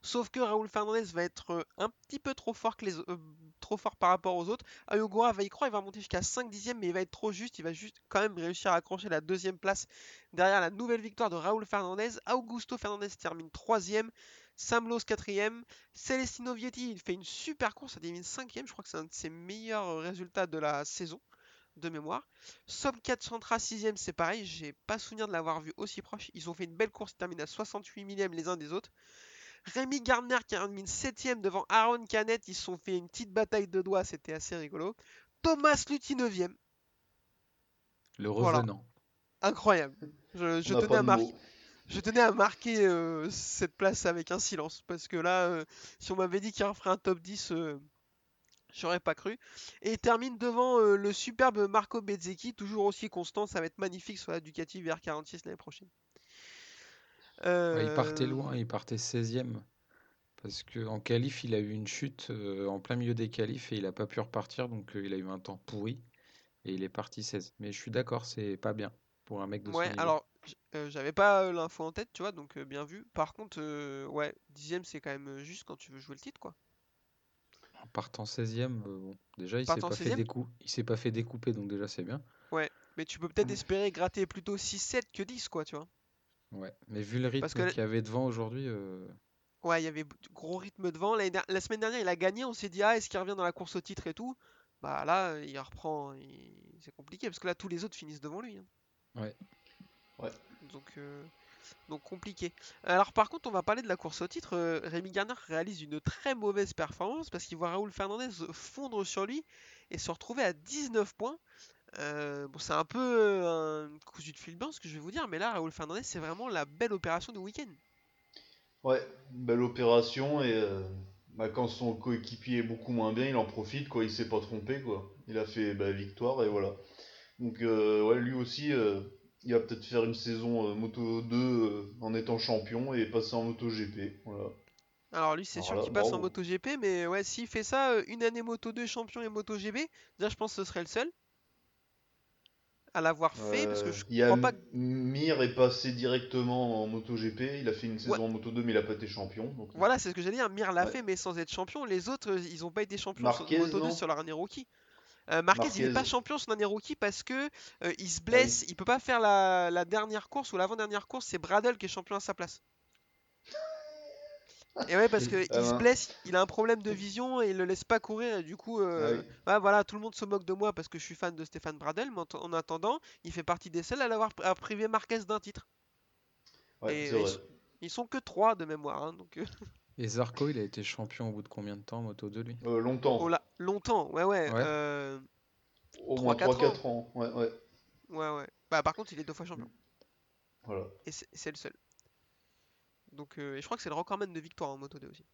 Sauf que Raoul Fernandez va être euh, un petit peu trop fort, que les, euh, trop fort par rapport aux autres. Ayogura va y croire, il va monter jusqu'à 5 dixièmes, mais il va être trop juste. Il va juste quand même réussir à accrocher la deuxième place derrière la nouvelle victoire de Raoul Fernandez. Augusto Fernandez termine troisième. Sam Lowe quatrième. Celestino Vietti, il fait une super course, il termine cinquième. Je crois que c'est un de ses meilleurs résultats de la saison, de mémoire. Sob 400 6ème, c'est pareil. J'ai pas souvenir de l'avoir vu aussi proche. Ils ont fait une belle course, ils terminent à 68 millièmes les uns des autres. Rémi Gardner qui termine 7ème devant Aaron Canet. Ils se sont fait une petite bataille de doigts, c'était assez rigolo. Thomas Lutti 9ème. Le Voilà. revenant. Incroyable. Je, tenais à marquer. mots. Je tenais à marquer euh, cette place avec un silence parce que là, euh, si on m'avait dit qu'il referait un top 10, euh, j'aurais pas cru. Et il termine devant euh, le superbe Marco Bezzecchi, toujours aussi constant. Ça va être magnifique sur la Ducati VR46 l'année prochaine. Ouais, il partait Euh, loin, il partait 16e. Parce qu'en qualif, il a eu une chute euh, en plein milieu des qualifs et il n'a pas pu repartir. Donc euh, il a eu un temps pourri et il est parti 16. Mais je suis d'accord, c'est pas bien pour un mec de Ouais, alors euh, j'avais pas l'info en tête, tu vois, donc euh, bien vu. Par contre, euh, ouais, dixième c'est quand même juste quand tu veux jouer le titre, quoi. En partant 16e, euh, bon, déjà il s'est pas fait 16e? décou- il s'est pas fait découper, donc déjà c'est bien. Mais tu peux peut-être Mm. espérer gratter plutôt 6-7 que 10, quoi, tu vois. Ouais. Mais vu le Parce rythme que- qu'il y avait devant aujourd'hui, euh, Ouais, il y avait gros rythme devant. La semaine dernière, il a gagné. On s'est dit, ah, est-ce qu'il revient dans la course au titre et tout? Bah là, euh, il reprend. il- C'est compliqué parce que là, tous les autres finissent devant lui. hein. Ouais. Ouais. Donc, euh, donc compliqué. Alors, par contre, on va parler de la course au titre. Rémi Garner réalise une très mauvaise performance parce qu'il voit Raoul Fernandez fondre sur lui et se retrouver à 19 points. Euh, bon, c'est un peu euh, un cousu de fil blanc ce que je vais vous dire, mais là, Raoul Fernandez, c'est vraiment la belle opération du week-end. Ouais, belle opération et euh, bah, quand son coéquipier est beaucoup moins bien, il en profite quoi, il s'est pas trompé quoi. Il a fait bah, victoire et voilà. Donc euh, ouais, lui aussi, il va peut-être faire une saison Moto 2 euh, en étant champion et passer en Moto GP. Voilà. Alors lui, c'est sûr qu'il passe en bravo. MotoGP, mais ouais, s'il fait ça, une année Moto 2 champion et MotoGP, déjà je pense que ce serait le seul à l'avoir fait, parce que Euh, je y a crois pas que... Mir est passé directement en Moto GP, il a fait une saison en Moto 2 mais il a pas été champion. Donc... Voilà, c'est ce que j'allais dire, Mir l'a Ouais. fait, mais sans être champion. Les autres, euh, ils ont pas été champions sur Marquez, Moto 2 non sur leur année rookie. Euh, Marquez, il est pas champion sur l'année rookie parce que euh, Ah il se blesse, il peut pas faire la, la dernière course ou l'avant-dernière course, c'est Bradle qui est champion à sa place. Et ouais, parce Et- que Ah il se blesse, il a un problème de vision et il le laisse pas courir. Et du coup, euh, Ah oui. bah, voilà, tout le monde se moque de moi parce que je suis fan de Stéphane Bradel, mais en, attendant, il fait partie des seuls à l'avoir à privé Marquez d'un titre. Ouais, Et ils, sont- ils sont que trois de mémoire, hein, donc euh, [LAUGHS] Et Zarco, il a été champion au bout de combien de temps Moto 2 lui? Euh, longtemps, oh là, longtemps, ouais, ouais, Ouais. euh, au moins 3-4 3-4 ans. Ouais, ouais. ouais, ouais. Bah, par contre, il est deux fois champion. Voilà. Et c'est le seul. Donc, euh, et je crois que c'est le recordman de victoire en Moto 2 aussi.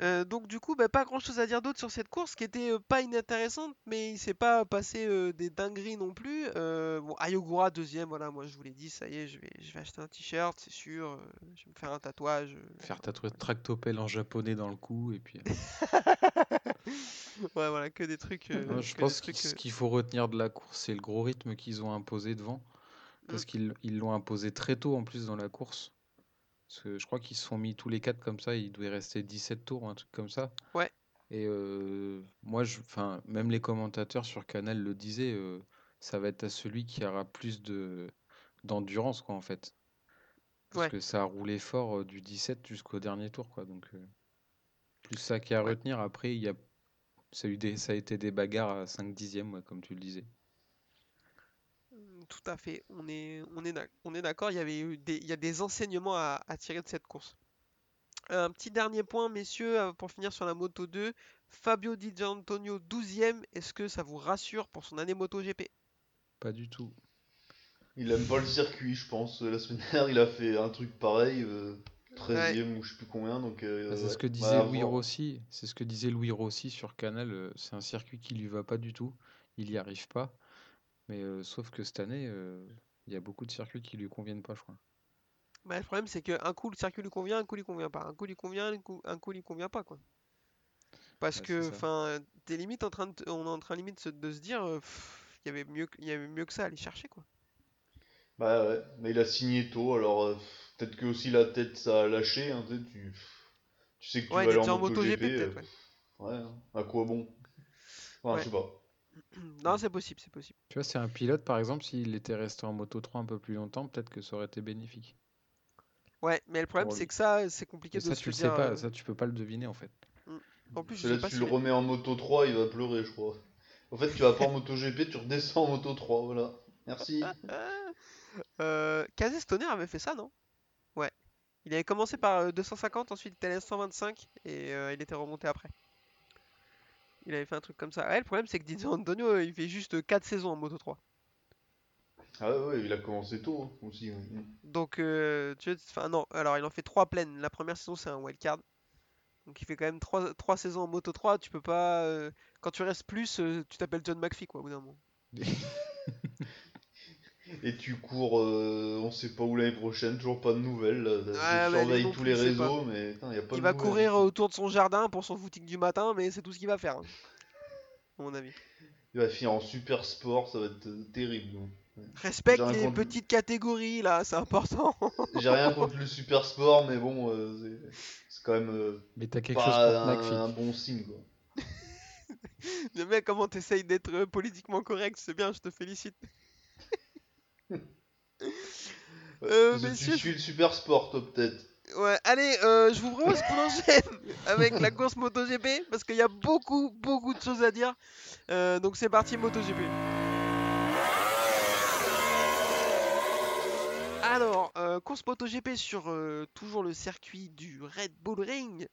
Euh, donc du coup, bah, pas grand chose à dire d'autre sur cette course qui était euh, pas inintéressante, mais il s'est pas passé euh, des dingueries non plus. Bon, Ayogura deuxième, voilà, moi je vous l'ai dit, ça y est, je vais, je vais acheter un t-shirt, c'est sûr. je vais me faire un tatouage. Faire tatouer Tractopelle en japonais dans le cou et puis. [LAUGHS] ouais, voilà, que des trucs. Non, je que pense que ce qu'il faut retenir de la course, c'est le gros rythme qu'ils ont imposé devant. Parce Mm. qu'ils ils l'ont imposé très tôt en plus dans la course. Parce que je crois qu'ils se sont mis tous les quatre comme ça, il devait rester 17 tours, un truc comme ça. Ouais. Et euh, moi, je, enfin, même les commentateurs sur Canal le disaient, euh, ça va être à celui qui aura plus de d'endurance, quoi, en fait. Parce Ouais. que ça a roulé fort euh, du 17 jusqu'au dernier tour, quoi. Donc, plus ça a à Ouais. retenir. Après, il y a, ça a, eu des, ça a été des bagarres à 5 dixièmes, ouais, comme tu le disais. Tout à fait, on est, on est, d'ac- on est d'accord, il y avait eu des, il y a des enseignements à, à tirer de cette course. Un petit dernier point, messieurs, euh, pour finir sur la Moto 2. Fabio Di Gianantonio 12e, est-ce que ça vous rassure pour son année MotoGP? Pas du tout. Il aime pas le circuit, je pense. La semaine dernière, il a fait un truc pareil, euh, 13ème ou je sais plus combien. Donc, euh, Bah, c'est ce ouais. que Bah, disait à Louis. Rossi. C'est ce que disait Louis Rossi sur Canal. C'est un circuit qui lui va pas du tout. Il y arrive pas. Mais euh, sauf que cette année, euh, il y a beaucoup de circuits qui lui conviennent pas, je crois. Bah, le problème, c'est qu'un coup le circuit lui convient, un coup il lui convient pas. Un coup il lui convient, un coup, un coup il lui convient pas, quoi. Parce Ouais, que, enfin, t'es limite en train de, on est en train limite se- de se dire, euh, il y avait mieux, que- il y avait mieux que ça à aller chercher, quoi. Bah ouais, mais il a signé tôt, alors euh, peut-être que aussi la tête ça a lâché, hein, tu sais, tu, tu sais que tu Ouais, vas aller en MotoGP, euh, ouais. ouais, hein, à quoi bon? Enfin, Ouais. je sais pas. Non, c'est possible, c'est possible. Tu vois, c'est un pilote, par exemple, s'il était resté en Moto 3 un peu plus longtemps, peut-être que ça aurait été bénéfique. Ouais, mais le problème, c'est que ça, c'est compliqué Mais de ça, se tu le sais dire. pas. euh, Ça, tu peux pas le deviner, en fait. En plus, je sais pas tu si le remets en Moto 3, il va pleurer, je crois. En fait, tu vas pas en MotoGP, tu redescends en Moto 3, voilà. Merci. [LAUGHS] Euh, Casey Stoner avait fait ça, non? Ouais. Il avait commencé par euh, 250, ensuite il était allé à 125 et euh, il était remonté après. Il avait fait un truc comme ça. Ouais, le problème c'est que Di Antonio euh, il fait juste 4 saisons en Moto 3. Ah ouais, il a commencé tôt hein, aussi. ouais. Donc, euh, tu vois, enfin non, alors il en fait 3 pleines. La première saison c'est un wildcard. Donc il fait quand même 3, 3 saisons en Moto 3. Tu peux pas. euh, quand tu restes plus, euh, tu t'appelles John McPhee quoi au bout d'un moment. [LAUGHS] Et tu cours, euh, on sait pas où l'année prochaine, toujours pas de nouvelles. Ah, bah, lui surveille non tous les réseaux, mais putain, y a pas Il de va nouvelles. courir autour de son jardin pour son footing du matin, mais c'est tout ce qu'il va faire. hein, à mon avis. Il va finir en super sport, ça va être euh, terrible. Respecte les petites catégories là, c'est important. [LAUGHS] J'ai rien contre le super sport, mais bon, euh, c'est- quand même euh, Mais t'as quelque pas chose contre un, un bon signe, quoi. [LAUGHS] Le mec, comment t'essayes d'être politiquement correct, c'est bien, je te félicite. [LAUGHS] Euh, messieurs, tu suis le super sport, toi, peut-être. Ouais, allez, euh, je vous propose qu'on [LAUGHS] enchaîne avec la course MotoGP parce qu'il y a beaucoup, beaucoup de choses à dire. Euh, donc c'est parti MotoGP. Alors, euh, course MotoGP sur euh, toujours le circuit du Red Bull Ring.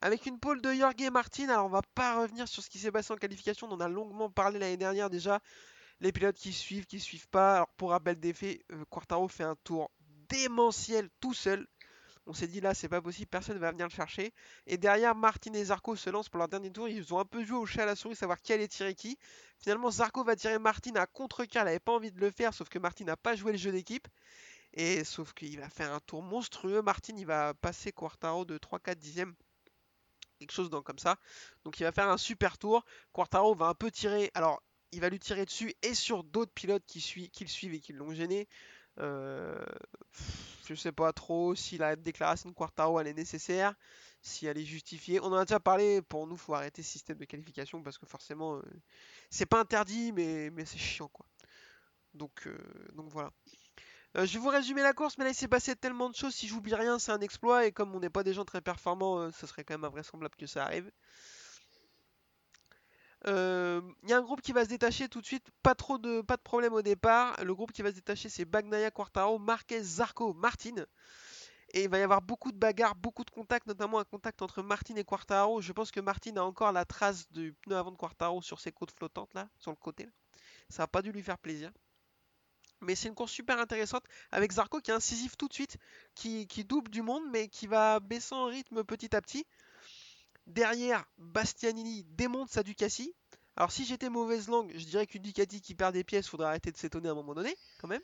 avec une pole de Jorge Martin. Alors, on va pas revenir sur ce qui s'est passé en qualification. On en a longuement parlé l'année dernière déjà. Les pilotes qui suivent, qui suivent pas. Alors, pour rappel des faits, euh, Quartaro fait un tour démentiel tout seul. On s'est dit là, c'est pas possible, personne va venir le chercher. Et derrière, Martin et Zarco se lancent pour leur dernier tour. Ils ont un peu joué au chat à la souris, savoir qui allait tirer qui. Finalement, Zarco va tirer Martin à contre-cœur. Il avait pas envie de le faire, sauf que Martin n'a pas joué le jeu d'équipe. Et sauf qu'il va faire un tour monstrueux. Martin, il va passer Quartaro de 3-4 dixièmes. Quelque chose comme ça. Donc il va faire un super tour. Quartaro va un peu tirer. Alors, il va lui tirer dessus et sur d'autres pilotes qui, suivent, qui le suivent et qui l'ont gêné. Euh, je sais pas trop si la déclaration de Quartaro elle est nécessaire, si elle est justifiée. On en a déjà parlé, pour nous, faut arrêter ce système de qualification parce que forcément, euh, c'est pas interdit, mais, c'est chiant quoi. Donc, euh, donc voilà. Euh, je vais vous résumer la course, mais là il s'est passé tellement de choses. Si j'oublie rien, c'est un exploit. Et comme on n'est pas des gens très performants, euh, ce serait quand même invraisemblable que ça arrive. Euh, Il y a un groupe qui va se détacher tout de suite, pas trop de, problème au départ. Le groupe qui va se détacher, c'est Bagnaia, Quartaro, Marquez, Zarco, Martin. Et il va y avoir beaucoup de bagarres, beaucoup de contacts, notamment un contact entre Martin et Quartaro. Je pense que Martin a encore la trace du pneu avant de Quartaro sur ses côtes flottantes là, sur le côté. Ça n'a pas dû lui faire plaisir. Mais c'est une course super intéressante avec Zarco qui est incisif tout de suite, qui, qui double du monde, mais qui va baisser en rythme petit à petit. Derrière, Bastianini démonte sa Ducati. Alors si j'étais mauvaise langue, je dirais qu'une Ducati qui perd des pièces, faudrait arrêter de s'étonner à un moment donné, quand même.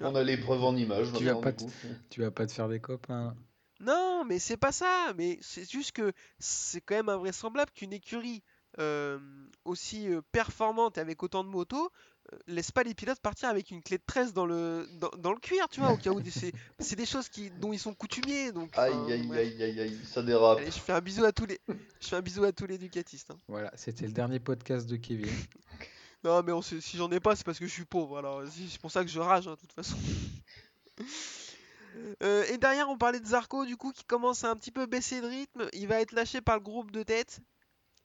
On a les preuves en images Tu vas pas te- coup. Tu vas pas te faire des copains. Non, mais c'est pas ça. Mais c'est juste que c'est quand même invraisemblable qu'une écurie euh, aussi euh, performante et avec autant de motos laisse pas les pilotes partir avec une clé de 13 dans le, dans, dans le cuir, tu vois, au cas où c'est c'est des choses qui, dont ils sont coutumiers. Donc, Aïe, enfin, aïe, bref. aïe, aïe, aïe, ça dérape. Allez, je fais un bisou à tous les, je fais un bisou à tous les Ducatistes. hein. Voilà, c'était le dernier podcast de Kevin. [LAUGHS] Non, mais on sait- si j'en ai pas, c'est parce que je suis pauvre. Alors, c'est pour ça que je rage, hein, de toute façon. [LAUGHS] Euh, et derrière, on parlait de Zarco, du coup, qui commence à un petit peu baisser de rythme. Il va être lâché par le groupe de tête.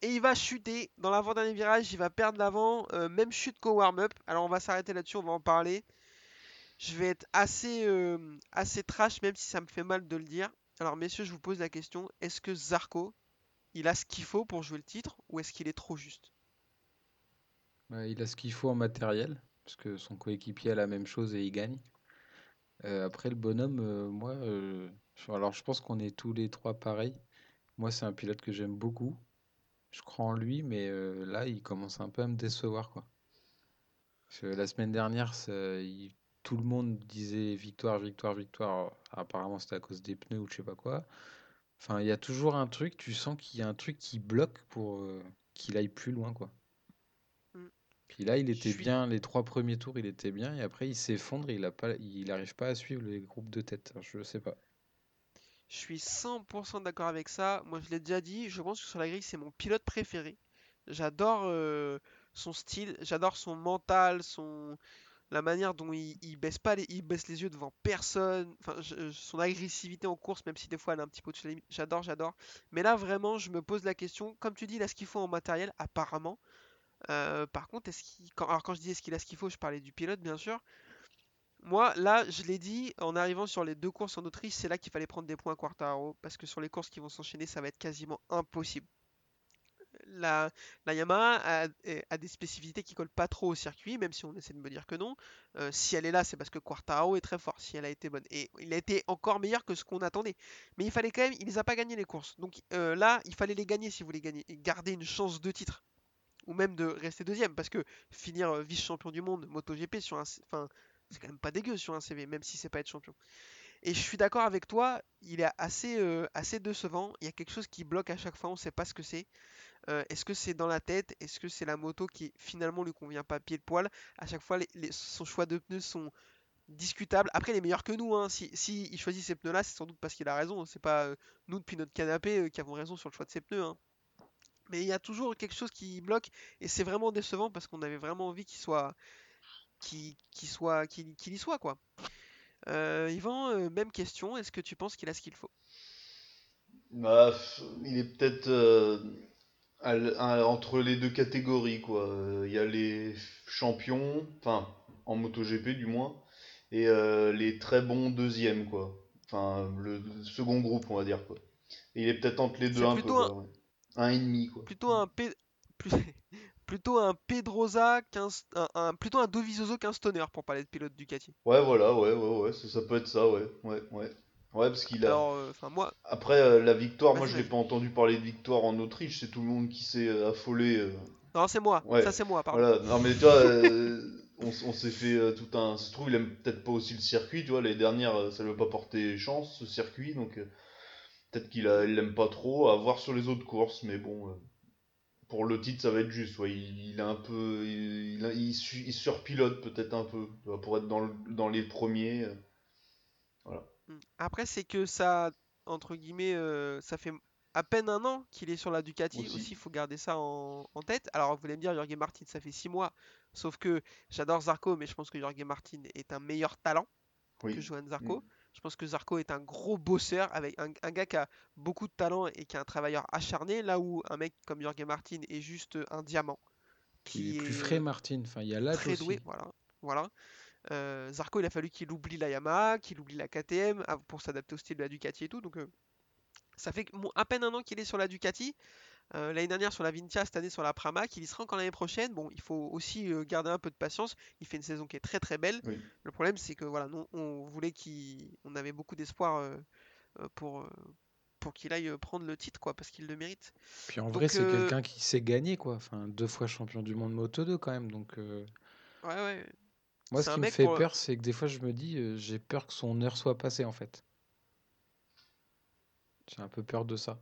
Et il va chuter dans l'avant-dernier virage, il va perdre l'avant, euh, même chute qu'au warm-up. Alors on va s'arrêter là-dessus, on va en parler. Je vais être assez, euh, assez trash, même si ça me fait mal de le dire. Alors messieurs, je vous pose la question, est-ce que Zarco, il a ce qu'il faut pour jouer le titre, ou est-ce qu'il est trop juste? Bah, il a ce qu'il faut en matériel, parce que son coéquipier a la même chose et il gagne. Euh, après, le bonhomme, moi, alors je pense qu'on est tous les trois pareils. Moi, c'est un pilote que j'aime beaucoup. Je crois en lui, mais euh, là, il commence un peu à me décevoir, quoi. Parce que la semaine dernière, ça- il- tout le monde disait victoire, victoire, victoire. Apparemment, c'était à cause des pneus ou je sais pas quoi. Enfin, il y a toujours un truc, tu sens qu'il y a un truc qui bloque pour euh, qu'il aille plus loin, quoi. Mm. Puis là, il était suis- bien, les trois premiers tours, il était bien, et après, il s'effondre, et il a pas, il arrive pas à suivre les groupes de tête. Je sais pas. Je suis 100% d'accord avec ça. Moi, je l'ai déjà dit, je pense que sur la grille, c'est mon pilote préféré. J'adore euh, son style, j'adore son mental, son la manière dont il, baisse pas les, il baisse les yeux devant personne. Enfin, son agressivité en course, même si des fois elle est un petit peu au-dessus de. J'adore, j'adore. Mais là, vraiment, je me pose la question. Comme tu dis, il a ce qu'il faut en matériel, apparemment. Euh, par contre, est-ce qu'il, quand, alors quand je dis est-ce qu'il a ce qu'il faut, je parlais du pilote, bien sûr. Moi, là, je l'ai dit, en arrivant sur les deux courses en Autriche, c'est là qu'il fallait prendre des points à Quartaro, parce que sur les courses qui vont s'enchaîner, ça va être quasiment impossible. La, Yamaha a, des spécificités qui collent pas trop au circuit, même si on essaie de me dire que non. Euh, si elle est là, c'est parce que Quartaro est très fort, si elle a été bonne. Et il a été encore meilleur que ce qu'on attendait. Mais il fallait quand même, il les a pas gagné les courses. Donc euh, là, il fallait les gagner si vous voulez gagner, et garder une chance de titre. Ou même de rester deuxième, parce que finir euh, vice-champion du monde MotoGP sur un, c'est quand même pas dégueu sur un CV, même si c'est pas être champion. Et je suis d'accord avec toi, il est assez, euh, assez décevant. Il y a quelque chose qui bloque à chaque fois, on sait pas ce que c'est. Euh, Est-ce que c'est dans la tête? Est-ce que c'est la moto qui finalement lui convient pas pied de poil? À chaque fois, les, son choix de pneus sont discutables. Après, il est meilleur que nous. Hein. Si, choisit ces pneus-là, c'est sans doute parce qu'il a raison. C'est pas euh, nous depuis notre canapé qui avons raison sur le choix de ses pneus. hein. Mais il y a toujours quelque chose qui bloque et c'est vraiment décevant parce qu'on avait vraiment envie qu'il soit, qu'il qu'il soit, qu'il qu'il y soit quoi. Euh, Yvan, euh, même question. Est-ce que tu penses qu'il a ce qu'il faut? Bah, il est peut-être euh, entre les deux catégories, quoi. Euh, Il y a les champions, enfin, en MotoGP du moins, et les très bons deuxièmes, quoi. Enfin, le second groupe, on va dire, quoi. Et il est peut-être entre les deux un peu, plutôt quoi. ouais. Un et demi, quoi. Plutôt un P... plus- plutôt un Pedrosa qu'un un, un- plutôt un Dovizioso qu'un Stoner pour parler de pilote Ducati. Ouais, voilà, ouais, ouais, ouais, ça, ça peut être ça, ouais, ouais, ouais. Ouais, parce qu'il a... Alors, euh, moi, Après, euh, la victoire, moi, je l'ai pas entendu parler de victoire en Autriche, c'est tout le monde qui s'est euh, affolé. euh, non c'est moi, Ouais. ça c'est moi, pardon. Voilà, non mais tu vois, euh, [LAUGHS] on, on s'est fait tout un. Se trouve, il aime peut-être pas aussi le circuit, tu vois. L'année dernière, euh, ça lui a pas porté chance, ce circuit, donc peut-être qu'il a- l'aime pas trop. À voir sur les autres courses, mais bon, pour le titre, ça va être juste. Ouais, il, un peu. Il, surpilote peut-être un peu, pour être dans, le- dans les premiers. euh. Mm. Après c'est que ça, entre guillemets, euh, ça fait à peine un an qu'il est sur la Ducati Aussi. il faut garder ça en, en tête. Alors vous allez me dire, Jorge Martin, ça fait 6 mois, sauf que j'adore Zarco, mais je pense que Jorge Martin est un meilleur talent Oui. que Johan Zarco. Mm. Je pense que Zarco est un gros bosseur, avec un, un gars qui a beaucoup de talent et qui est un travailleur acharné, là où un mec comme Jorge Martin est juste un diamant. Il est qui plus frais, euh, Martin. Enfin, il y a l'âge très doué, voilà. voilà. Euh, Zarco, il a fallu qu'il oublie la Yamaha, qu'il oublie la KTM pour s'adapter au style de la Ducati et tout. Donc, euh, ça fait à peine un an qu'il est sur la Ducati. Euh, l'année dernière sur la Vintia, cette année sur la Pramac. Il y sera encore l'année prochaine. Bon, il faut aussi euh, garder un peu de patience. Il fait une saison qui est très très belle. Oui. Le problème, c'est que voilà, nous, on voulait qu'il, on avait beaucoup d'espoir euh, pour pour qu'il aille prendre le titre, quoi, parce qu'il le mérite. Puis en Donc, vrai, c'est euh, quelqu'un qui sait gagner, quoi. Enfin, deux fois champion du monde Moto 2, quand même. Donc, euh, Ouais, ouais. moi, ce qui me fait pour- peur, c'est que des fois, je me dis, euh, j'ai peur que son heure soit passée, en fait. J'ai un peu peur de ça.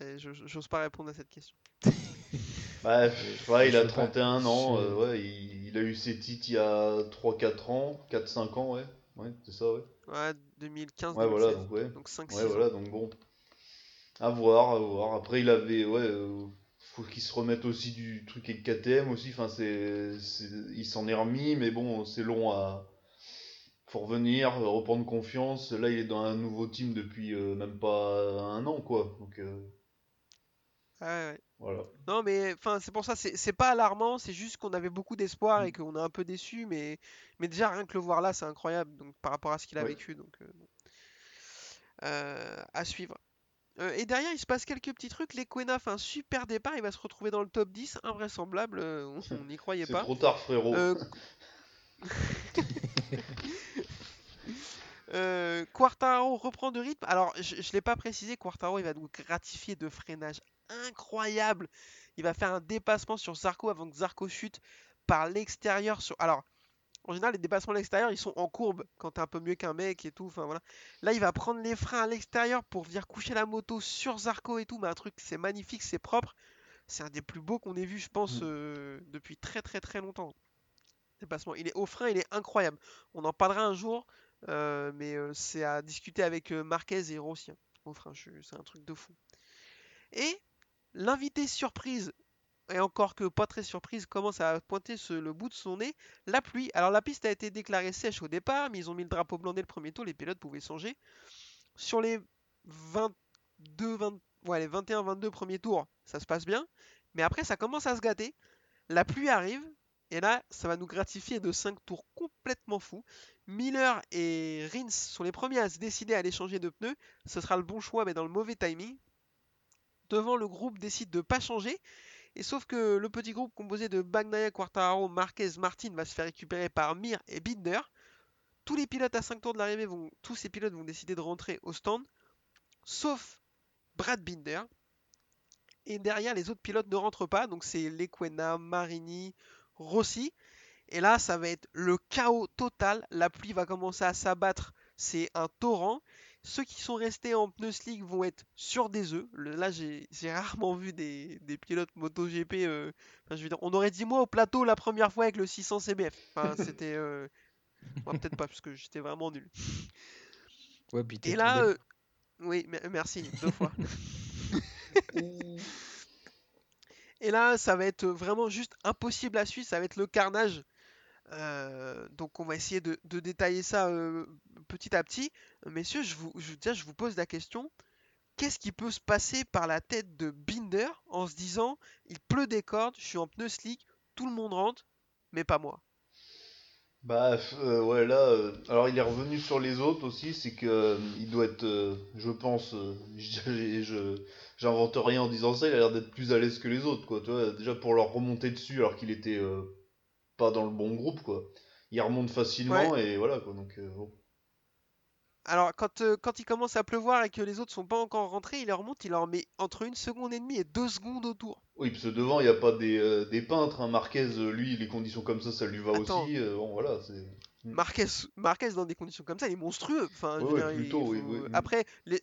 Et je- je- J'ose pas répondre à cette question. [LAUGHS] Bah, ouais, il a sais pas. 31 ans, euh, ouais, il, il a eu ses titres il y a 3-4 ans, 4-5 ans, ouais. Ouais, c'est ça, ouais. Ouais, 2015, Ouais, voilà, 2016. donc ouais. Donc 5 Ouais, voilà, donc bon. À voir, à voir. Après, il avait, ouais, euh, faut qu'il se remette aussi du truc avec KTM aussi. Enfin, c'est, c'est- il s'en est remis, mais bon, c'est long à. Faut revenir, reprendre confiance. Là, il est dans un nouveau team depuis euh, même pas un an, quoi. Donc, euh, Ouais, ouais. Voilà. Non, mais enfin, c'est pour ça, c'est pas alarmant, c'est juste qu'on avait beaucoup d'espoir et qu'on est un peu déçu, mais, mais déjà rien que le voir là, c'est incroyable, donc par rapport à ce qu'il a Ouais. vécu, donc euh. Euh, à suivre. Euh, et derrière, il se passe quelques petits trucs. L'Equena fait un super départ, il va se retrouver dans le top 10, invraisemblable, on n'y croyait pas. trop tard, frérot. [LAUGHS] [LAUGHS] Euh, Quartaro reprend de rythme. Alors, je ne l'ai pas précisé, Quartaro, il va nous gratifier de freinage incroyable. Il va faire un dépassement sur Zarco avant que Zarco chute par l'extérieur. Sur... Alors, en général, les dépassements à l'extérieur, ils sont en courbe quand t'es un peu mieux qu'un mec et tout. Enfin, voilà. Là, il va prendre les freins à l'extérieur pour venir coucher la moto sur Zarco et tout. Mais un truc, c'est magnifique, c'est propre. C'est un des plus beaux qu'on ait vu, je pense, Mm. euh, depuis très très très longtemps. Dépassement. Il est au frein, il est incroyable. On en parlera un jour, mais euh, c'est à discuter avec euh, Marquez et Rossi. hein, c'est un truc de fou. Et l'invité surprise, et encore que pas très surprise, commence à pointer le bout de son nez, la pluie. Alors la piste a été déclarée sèche au départ, mais ils ont mis le drapeau blanc dès le premier tour, les pilotes pouvaient changer. Sur les 22, 20 ouais, les 21-22 premiers tours, ça se passe bien, mais après ça commence à se gâter. La pluie arrive, et là, ça va nous gratifier de 5 tours complètement fous. Miller et Rins sont les premiers à se décider à aller changer de pneus. Ce sera le bon choix, mais dans le mauvais timing. Devant, le groupe décide de pas changer. Et sauf que le petit groupe composé de Bagnaia, Quartararo, Marquez, Martin va se faire récupérer par Mir et Binder. Tous les pilotes à 5 tours de l'arrivée vont, tous ces pilotes vont décider de rentrer au stand, sauf Brad Binder. Et derrière, les autres pilotes ne rentrent pas, donc c'est Lequena, Marini, Rossi. Et là, ça va être le chaos total. La pluie va commencer à s'abattre. C'est un torrent. Ceux qui sont restés en pneus slick vont être sur des œufs. Là, j'ai rarement vu des, des pilotes MotoGP. euh, enfin, je veux dire, on aurait dit moi au plateau la première fois avec le 600 CBF. Enfin, [LAUGHS] c'était. euh, moi, peut-être pas, parce que j'étais vraiment nul. Ouais, puis t'es Et là. euh, Oui, me- merci, deux fois. [LAUGHS] [LAUGHS] Et là, ça va être vraiment juste impossible à suivre, ça va être le carnage. Euh, donc on va essayer de, détailler ça euh, petit à petit. Messieurs, je vous, je, je vous pose la question. Qu'est-ce qui peut se passer par la tête de Binder en se disant, il pleut des cordes, je suis en pneu slick, tout le monde rentre, mais pas moi? Bah euh, ouais là alors il est revenu sur les autres aussi c'est que il doit être je pense [LAUGHS] je- j'invente rien en disant ça il a l'air d'être plus à l'aise que les autres quoi tu vois déjà pour leur remonter dessus alors qu'il était euh, pas dans le bon groupe quoi il remonte facilement et voilà quoi donc euh, bon. Alors quand, euh, quand il commence à pleuvoir et que les autres sont pas encore rentrés, il leur remonte, il leur met entre une seconde et demie et deux secondes autour. oui parce que devant il y a pas des, euh, des peintres hein. Marquez lui les conditions comme ça ça lui va Attends. aussi euh, bon voilà c'est Marquez, Marquez dans des conditions comme ça, il est monstrueux. Enfin, je Ouais, veux ouais, dire, il plutôt, oui, faut- oui, oui. Après, les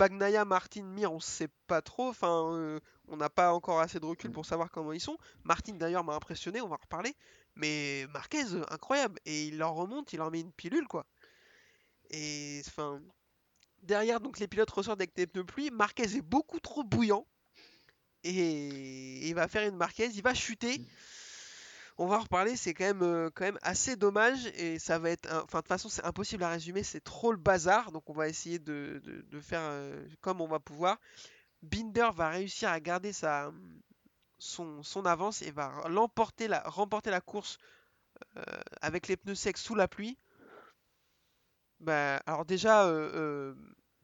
Bagnaia, Martin, Mir, on sait pas trop. Enfin, euh, on n'a pas encore assez de recul pour savoir comment ils sont. Martin d'ailleurs m'a impressionné, on va en reparler. Mais Marquez, incroyable. Et il leur remonte, il leur met une pilule, quoi. Et enfin, derrière, donc les pilotes ressortent avec des pneus pluie. Marquez est beaucoup trop bouillant. Et il va faire une Marquez, il va chuter. On va en reparler, c'est quand même, euh, quand même assez dommage et ça va être. Enfin, de toute façon, c'est impossible à résumer, c'est trop le bazar. Donc, on va essayer de, faire euh, comme on va pouvoir. Binder va réussir à garder sa, son, avance et va remporter la course euh, avec les pneus secs sous la pluie. Bah, alors, déjà,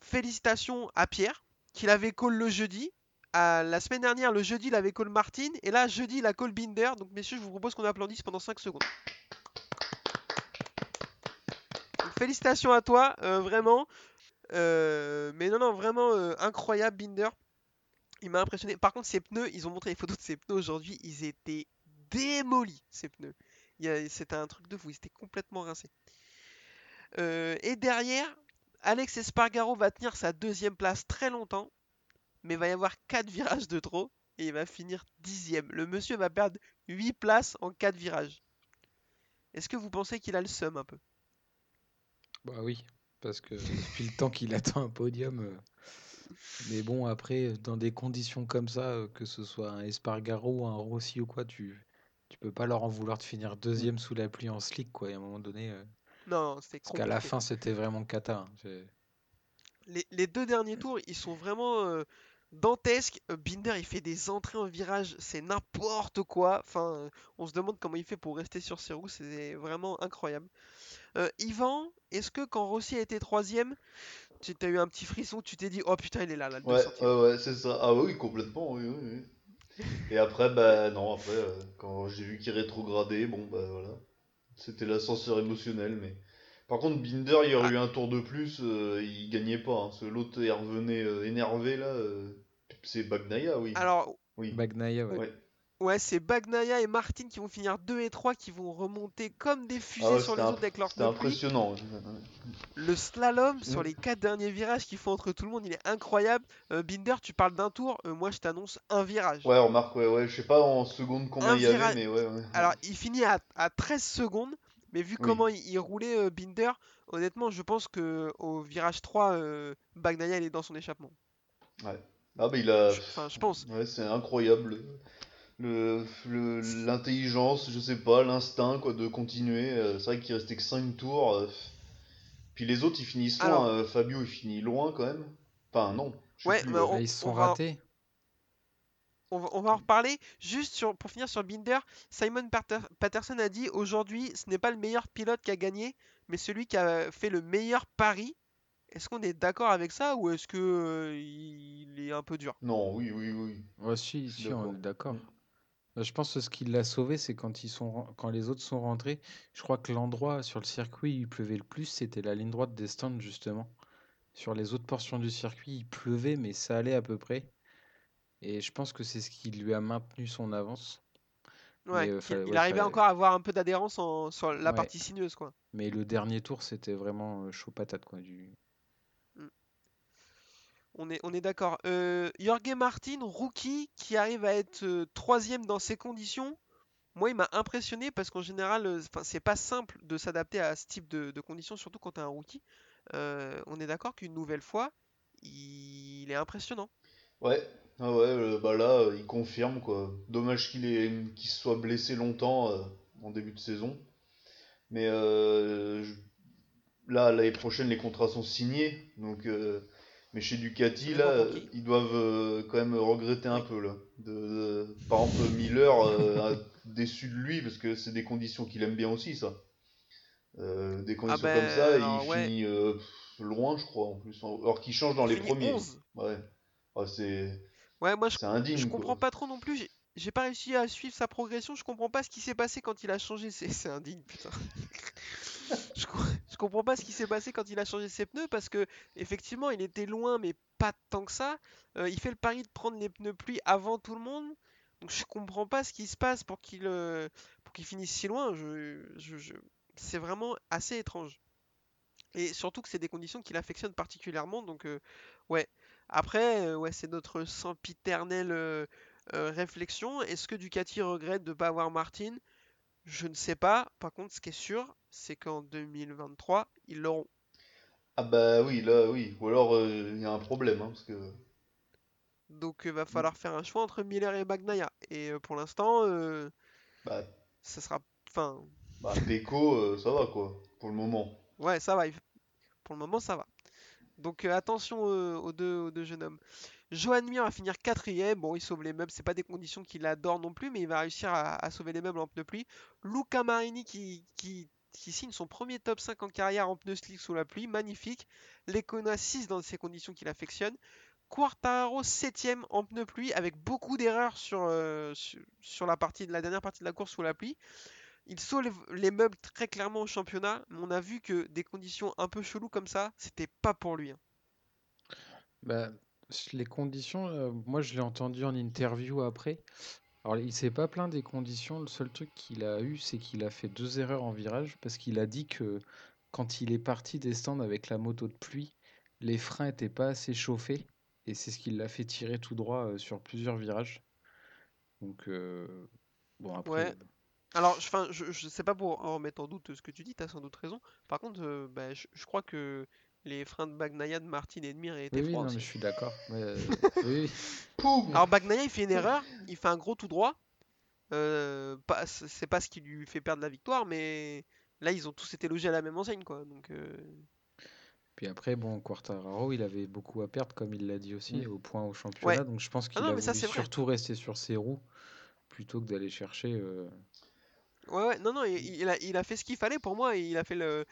félicitations à Pierre qui l'avait call le jeudi. À- la semaine dernière, le jeudi, il avait call Martin. Et là, jeudi, il a call Binder. Donc, messieurs, je vous propose qu'on applaudisse pendant 5 secondes. Félicitations à toi, euh, vraiment. Euh, mais non, non, vraiment euh, incroyable, Binder. Il m'a impressionné. Par contre, ses pneus, ils ont montré les photos de ses pneus aujourd'hui. Ils étaient démolis, ces pneus. C'était un truc de fou. Ils étaient complètement rincés. Euh, et derrière, Alex Espargaro va tenir sa deuxième place très longtemps mais il va y avoir 4 virages de trop et il va finir dixième. Le monsieur va perdre 8 places en 4 virages. Est-ce que vous pensez qu'il a le seum un peu? Bah oui, parce que depuis le temps qu'il attend un podium. euh, Mais bon, après, dans des conditions comme ça, euh, que ce soit un Espargaro ou un Rossi ou quoi, tu, tu peux pas leur en vouloir de finir deuxième sous la pluie en slick, quoi. Et à un moment donné, euh, Non, c'était parce qu'à la fin, c'était vraiment cata. hein. Les, les deux derniers tours, ils sont vraiment. euh, dantesque. Euh, Binder, il fait des entrées en virage, c'est n'importe quoi. Enfin, euh, on se demande comment il fait pour rester sur ses roues, c'est vraiment incroyable. Euh, Yvan, est-ce que quand Rossi a été troisième, tu as eu un petit frisson, tu t'es dit, oh putain, il est là, là, le Ouais, 200e. ouais, c'est ça. Ah oui, complètement, oui, oui, oui. [LAUGHS] Et après, bah non, après, quand j'ai vu qu'il rétrogradait, bon, bah voilà. C'était l'ascenseur émotionnel, mais... Par contre, Binder, il y aurait eu un tour de plus, euh, il gagnait pas. Hein, l'autre, il revenait euh, énervé, là. euh, c'est Bagnaia, oui. Alors, Oui. Bagnaia, ouais. Ouais. ouais, c'est Bagnaia et Martin qui vont finir 2 et 3, qui vont remonter comme des fusées Ah ouais, sur les autres avec leur C'était impressionnant. Le slalom sur Mm. les 4 derniers virages qu'ils font entre tout le monde, il est incroyable. Euh, Binder, tu parles d'un tour, euh, moi je t'annonce un virage. Ouais, remarque, ouais, ouais, je sais pas en seconde combien Un il y avait, mais ouais, ouais. Alors, il finit à, à 13 secondes, mais vu Oui. comment il, il roulait euh, Binder, honnêtement, je pense que au virage 3, euh, Bagnaia il est dans son échappement. Ah, bah il a. Je- Enfin, je pense. Ouais, c'est incroyable. Le, le- l'intelligence, je sais pas, l'instinct quoi de continuer. euh, C'est vrai qu'il restait que 5 tours. euh, Puis les autres ils finissent loin. Alors- euh, Fabio il finit loin quand même. Enfin non. je sais Ouais, plus, mais ouais. on- Là, ils se sont ratés. On va, on va en reparler. Juste sur, pour finir sur Binder, Simon Pater- Patterson a dit aujourd'hui, ce n'est pas le meilleur pilote qui a gagné, mais celui qui a fait le meilleur pari. Est-ce qu'on est d'accord avec ça ou est-ce que euh, il est un peu dur? Non, oui, oui, oui. Ouais, si, si, on est d'accord. Euh, Je pense que ce qui l'a sauvé, c'est quand ils sont ren- quand les autres sont rentrés. Je crois que l'endroit sur le circuit où il pleuvait le plus, c'était la ligne droite des stands, justement. Sur les autres portions du circuit, il pleuvait, mais ça allait à peu près. Et je pense que c'est ce qui lui a maintenu son avance. Ouais, Mais, euh, il ouais, arrivait encore à avoir un peu d'adhérence en- sur la Ouais. partie sinueuse, quoi. Mais le dernier tour, c'était vraiment euh, chaud patate, quoi. Du... On est, on est d'accord. Euh, Jorge Martin, rookie, qui arrive à être euh, troisième dans ces conditions, moi, il m'a impressionné parce qu'en général, c'est pas simple de s'adapter à ce type de, de conditions, surtout quand tu es un rookie. Euh, on est d'accord qu'une nouvelle fois, il est impressionnant. Ouais, ah ouais, euh, bah là, euh, il confirme quoi. Dommage qu'il ait, qu'il se soit blessé longtemps euh, en début de saison. Mais euh, je- là, l'année prochaine, les contrats sont signés. Donc, euh, mais chez Ducati, Ça là, ils doivent quand même regretter un peu là. De, de- par exemple, Miller a [LAUGHS] déçu de lui parce que c'est des conditions qu'il aime bien aussi, ça. Des conditions ben, comme ça, et alors, il ouais. finit loin, je crois, en plus. Alors qu'il change dans Il les premiers. 11. Ouais. Ouais, c'est Ouais, moi, je, indigne, je quoi. comprends pas trop non plus. J'ai- pas réussi à suivre sa progression. Je comprends pas ce qui s'est passé quand il a changé ses. [LAUGHS] C'est indigne, putain. [LAUGHS] je, je comprends pas ce qui s'est passé quand il a changé ses pneus parce que effectivement il était loin mais pas tant que ça. Euh, il fait le pari de prendre les pneus pluie avant tout le monde. Donc je comprends pas ce qui se passe pour qu'il euh, pour qu'il finisse si loin. Je, je- je- C'est vraiment assez étrange. Et surtout que c'est des conditions qu'il affectionne particulièrement. Donc euh, ouais. Après, euh, ouais, c'est notre sempiternelle euh, euh, réflexion. Est-ce que Ducati regrette de ne pas avoir Martin? Je ne sais pas. Par contre, ce qui est sûr, c'est qu'en 2023, ils l'auront. Ah bah oui, là, oui. Ou alors, il y a un problème, hein, parce que... Donc, il va falloir faire un choix entre Miller et Bagnaia. Et pour l'instant, euh, Bah, ça sera. Enfin, bah euh, ça va, quoi, pour le moment. ouais, ça va. Pour le moment, ça va. Donc, euh, attention euh, aux, deux, jeunes hommes. Johan Mir va finir quatrième. Bon, il sauve les meubles. C'est pas des conditions qu'il adore non plus, mais il va réussir à, sauver les meubles en pneus pluie. Luca Marini qui, signe son premier top 5 en carrière en pneus slick sous la pluie. Magnifique. Lecona 6 dans ces conditions qu'il affectionne. Quartaro 7ème en pneus pluie avec beaucoup d'erreurs sur, euh, la dernière partie de la course sous la pluie. Il sauve les meubles très clairement au championnat, mais on a vu que des conditions un peu cheloues comme ça, c'était pas pour lui. hein. Bah, les conditions, euh, moi je l'ai entendu en interview après. Alors il s'est pas plaint des conditions, le seul truc qu'il a eu, c'est qu'il a fait deux erreurs en virage parce qu'il a dit que quand il est parti des stands avec la moto de pluie, les freins étaient pas assez chauffés et c'est ce qui l'a fait tirer tout droit euh, sur plusieurs virages. Donc euh, bon après, Ouais. Alors, je, 'fin, je, je sais pas pour en remettre en doute ce que tu dis, t'as sans doute raison. Par contre, euh, bah, je, je crois que les freins de Bagnaia, de Martin et de Mir étaient oui, oui, froids non, mais aussi. je suis d'accord. Euh, [LAUGHS] oui, Alors Bagnaia il fait une erreur, il fait un gros tout droit. Euh, pas- c'est pas ce qui lui fait perdre la victoire, mais là ils ont tous été logés à la même enseigne quoi. Donc euh, Puis après, bon, Quartararo, il avait beaucoup à perdre, comme il l'a dit aussi, Mm. au point au championnat. Ouais. Donc je pense qu'il non, a voulu surtout rester sur ses roues plutôt que d'aller chercher. euh, Ouais, ouais, non, non, il, il a, il a fait ce qu'il fallait pour moi. Il a fait le.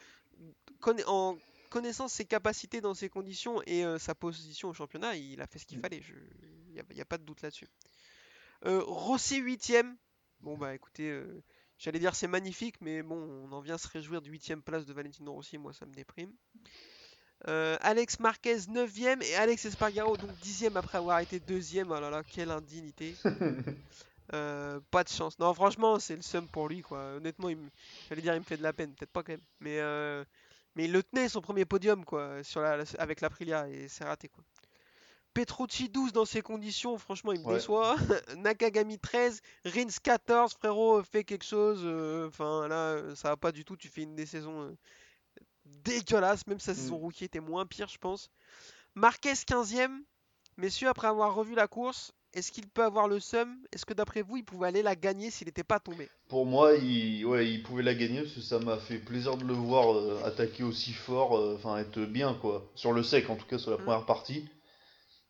En connaissant ses capacités dans ces conditions et euh, sa position au championnat, il a fait ce qu'il fallait. Il n'y a, y a pas de doute là-dessus. Euh, Rossi 8ème. Bon, bah écoutez, euh, j'allais dire c'est magnifique, mais bon, on en vient se réjouir de 8ème place de Valentino Rossi. Moi, ça me déprime. Alex Marquez 9ème et Alex Espargaro donc 10ème après avoir été 2ème. Oh là là, quelle indignité. [LAUGHS] Euh, pas de chance. Non, franchement, c'est le seum pour lui, quoi. Honnêtement, il me- j'allais dire, il me fait de la peine, peut-être pas quand même. Mais, euh, mais il le tenait son premier podium, quoi, sur la, avec l'Aprilia, et c'est raté, quoi. Petrucci 12 dans ces conditions, franchement, il me Ouais. déçoit. [LAUGHS] Nakagami 13, Rins 14, frérot, fais quelque chose. euh, Enfin, là, ça va pas du tout. Tu fais une des saisons dégueulasses, même sa saison Mm. rookie était moins pire, je pense. Marquez 15ème. Messieurs, après avoir revu la course, est-ce qu'il peut avoir le seum? Est-ce que d'après vous, il pouvait aller la gagner s'il n'était pas tombé? Pour moi, il, ouais, il pouvait la gagner parce que ça m'a fait plaisir de le voir euh, attaquer aussi fort, euh, enfin être bien quoi. Sur le sec, en tout cas sur la Mm. première partie.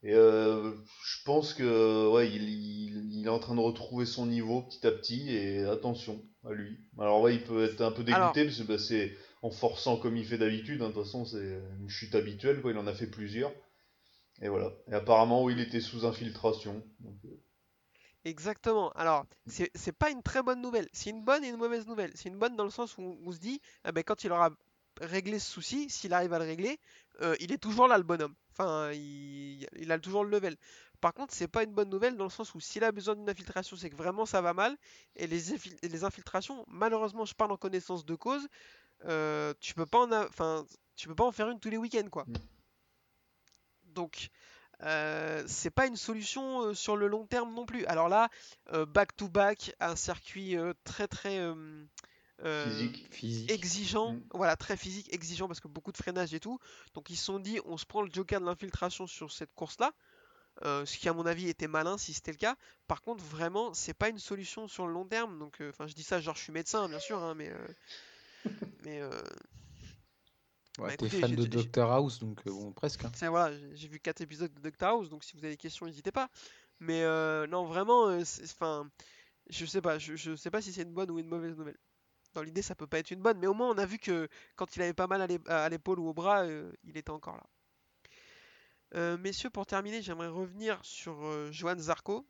Et euh, je pense que ouais, il, il- il est en train de retrouver son niveau petit à petit et attention à lui. Alors ouais, il peut être un peu dégoûté Alors- parce que bah, c'est en forçant comme il fait d'habitude. hein, De toute façon, c'est une chute habituelle quoi. Il en a fait plusieurs. Et voilà. Et apparemment, oui, il était sous infiltration. Donc, euh, Exactement. Alors, c'est c'est pas une très bonne nouvelle. C'est une bonne et une mauvaise nouvelle. C'est une bonne dans le sens où on se dit, ah ben, quand il aura réglé ce souci, s'il arrive à le régler, euh, il est toujours là le bonhomme. Enfin, il, il a toujours le level. Par contre, c'est pas une bonne nouvelle dans le sens où s'il a besoin d'une infiltration, c'est que vraiment ça va mal. Et les, infiltrations, malheureusement, je parle en connaissance de cause, euh, tu peux pas en, a- enfin, tu peux pas en faire une tous les week-ends, quoi. Donc, euh, c'est pas une solution euh, sur le long terme non plus. Alors là, euh, back-to-back, un circuit euh, très très euh, euh, physique. physique. exigeant, Mm. voilà, très physique, exigeant parce que beaucoup de freinage et tout. Donc ils se sont dit, on se prend le joker de l'infiltration sur cette course-là. euh, ce qui à mon avis était malin si c'était le cas. Par contre, vraiment, c'est pas une solution sur le long terme. Donc, euh, enfin, je dis ça, genre je suis médecin, bien sûr, hein, mais euh, [LAUGHS] mais euh, Ouais, Bah, t'es fan de Doctor House, donc euh, bon, presque. hein. Voilà, j'ai- vu 4 épisodes de Doctor House, donc si vous avez des questions, n'hésitez pas. Mais euh, non, vraiment, euh, enfin, je sais pas, je, je sais pas si c'est une bonne ou une mauvaise nouvelle. Dans l'idée, ça peut pas être une bonne, mais au moins on a vu que quand il avait pas mal à l'ép- à l'épaule ou au bras, euh, il était encore là. Messieurs, pour terminer, j'aimerais revenir sur Johan Zarco.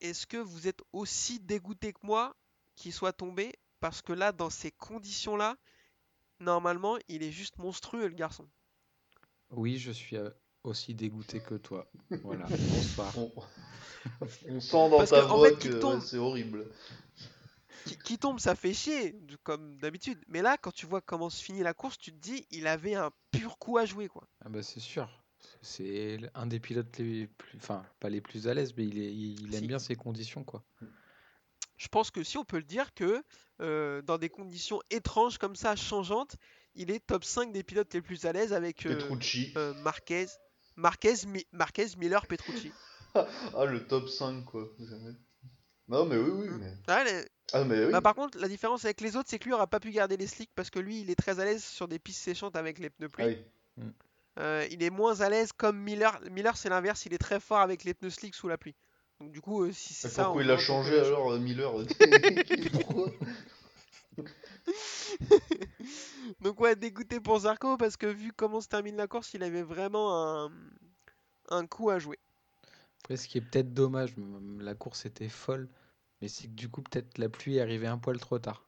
Est-ce que vous êtes aussi dégoûté que moi qu'il soit tombé? Parce que là, dans ces conditions-là, normalement, il est juste monstrueux, le garçon. Oui, je suis euh, aussi dégoûté que toi. Voilà, [LAUGHS] bonsoir. On, on [LAUGHS] sent dans Parce ta que, en voix fait, qu'il que tombe. ouais, c'est horrible. qui, qui tombe, ça fait chier, comme d'habitude. Mais là, quand tu vois comment se finit la course, tu te dis, il avait un pur coup à jouer, quoi. Ah bah c'est sûr. C'est un des pilotes les plus, enfin pas les plus à l'aise, mais il, est, il aime Si. bien ces conditions quoi. Je pense que si on peut le dire que euh, dans des conditions étranges comme ça, changeantes, il est top 5 des pilotes les plus à l'aise avec euh, Petrucci. euh, Marquez, Marquez, Mi- Marquez, Miller, Petrucci. [LAUGHS] Ah, le top 5, quoi. Non, mais oui, oui. Mm. Mais... Ah, les- Ah, mais oui. bah, par contre, la différence avec les autres, c'est que lui aura pas pu garder les slicks parce que lui, il est très à l'aise sur des pistes séchantes avec les pneus Ah pluie. oui. Euh, il est moins à l'aise comme Miller. Miller, c'est l'inverse, il est très fort avec les pneus slicks sous la pluie. Donc du coup, euh, si c'est Mais ça, pourquoi il a changé a alors, euh, Miller [LAUGHS] Pourquoi [LAUGHS] Donc ouais, dégoûté pour Zarco parce que vu comment se termine la course, il avait vraiment un, un coup à jouer. Après, ce qui est peut-être dommage, la course était folle, mais c'est que du coup peut-être la pluie est arrivée un poil trop tard.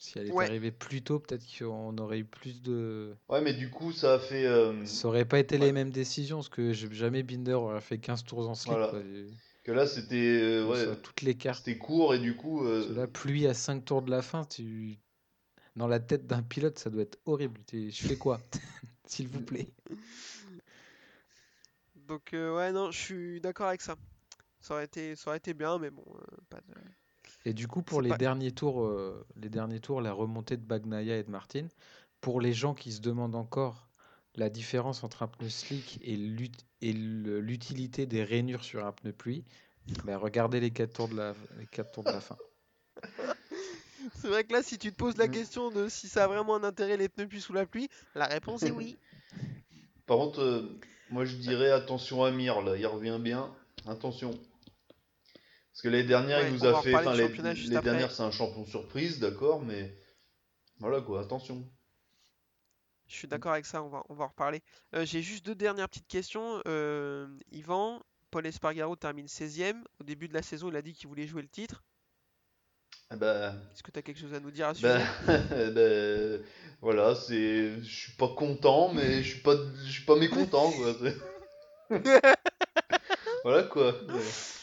Si elle était Ouais. arrivée plus tôt, peut-être qu'on aurait eu plus de. Ouais, mais du coup, ça a fait. euh, Ça aurait pas été Ouais. les mêmes décisions, parce que j'ai- jamais Binder aurait fait 15 tours en slip. Voilà. quoi. Et- Que là, c'était. euh, ouais, toutes les cartes. C'était court et du coup. euh, La pluie à 5 tours de la fin, tu... dans la tête d'un pilote, ça doit être horrible. Tu- Je fais quoi [LAUGHS] S'il vous plaît? Donc euh, ouais, non, je suis d'accord avec ça. Ça aurait été, ça aurait été bien, mais bon, euh, pas de... Et du coup, pour les pas- derniers tours, euh, les derniers tours, la remontée de Bagnaia et de Martin, pour les gens qui se demandent encore la différence entre un pneu slick et l'ut- et le- l'utilité des rainures sur un pneu pluie, ben, regardez les 4 tours de la, les quatre tours de la fin. [LAUGHS] C'est vrai que là, si tu te poses la Mm. question de si ça a vraiment un intérêt les pneus puits sous la pluie, la réponse est oui. Par contre, euh, moi je dirais attention à Mir, là, il revient bien. Attention. Parce que l'année dernière, Ouais, il nous a fait. Enfin, les, les dernières, c'est un champion surprise, d'accord, mais. Voilà quoi, attention. Je suis d'accord avec ça, on va, on va en reparler. Euh, J'ai juste deux dernières petites questions. Euh, Yvan, Paul Espargaro termine 16ème. Au début de la saison, il a dit qu'il voulait jouer le titre. Ah Bah, Est-ce que tu as quelque chose à nous dire à ce bah, sujet? bah, [LAUGHS] voilà, c'est. Je suis pas content, mais je suis pas, je suis pas mécontent, quoi. [LAUGHS] voilà quoi. [LAUGHS]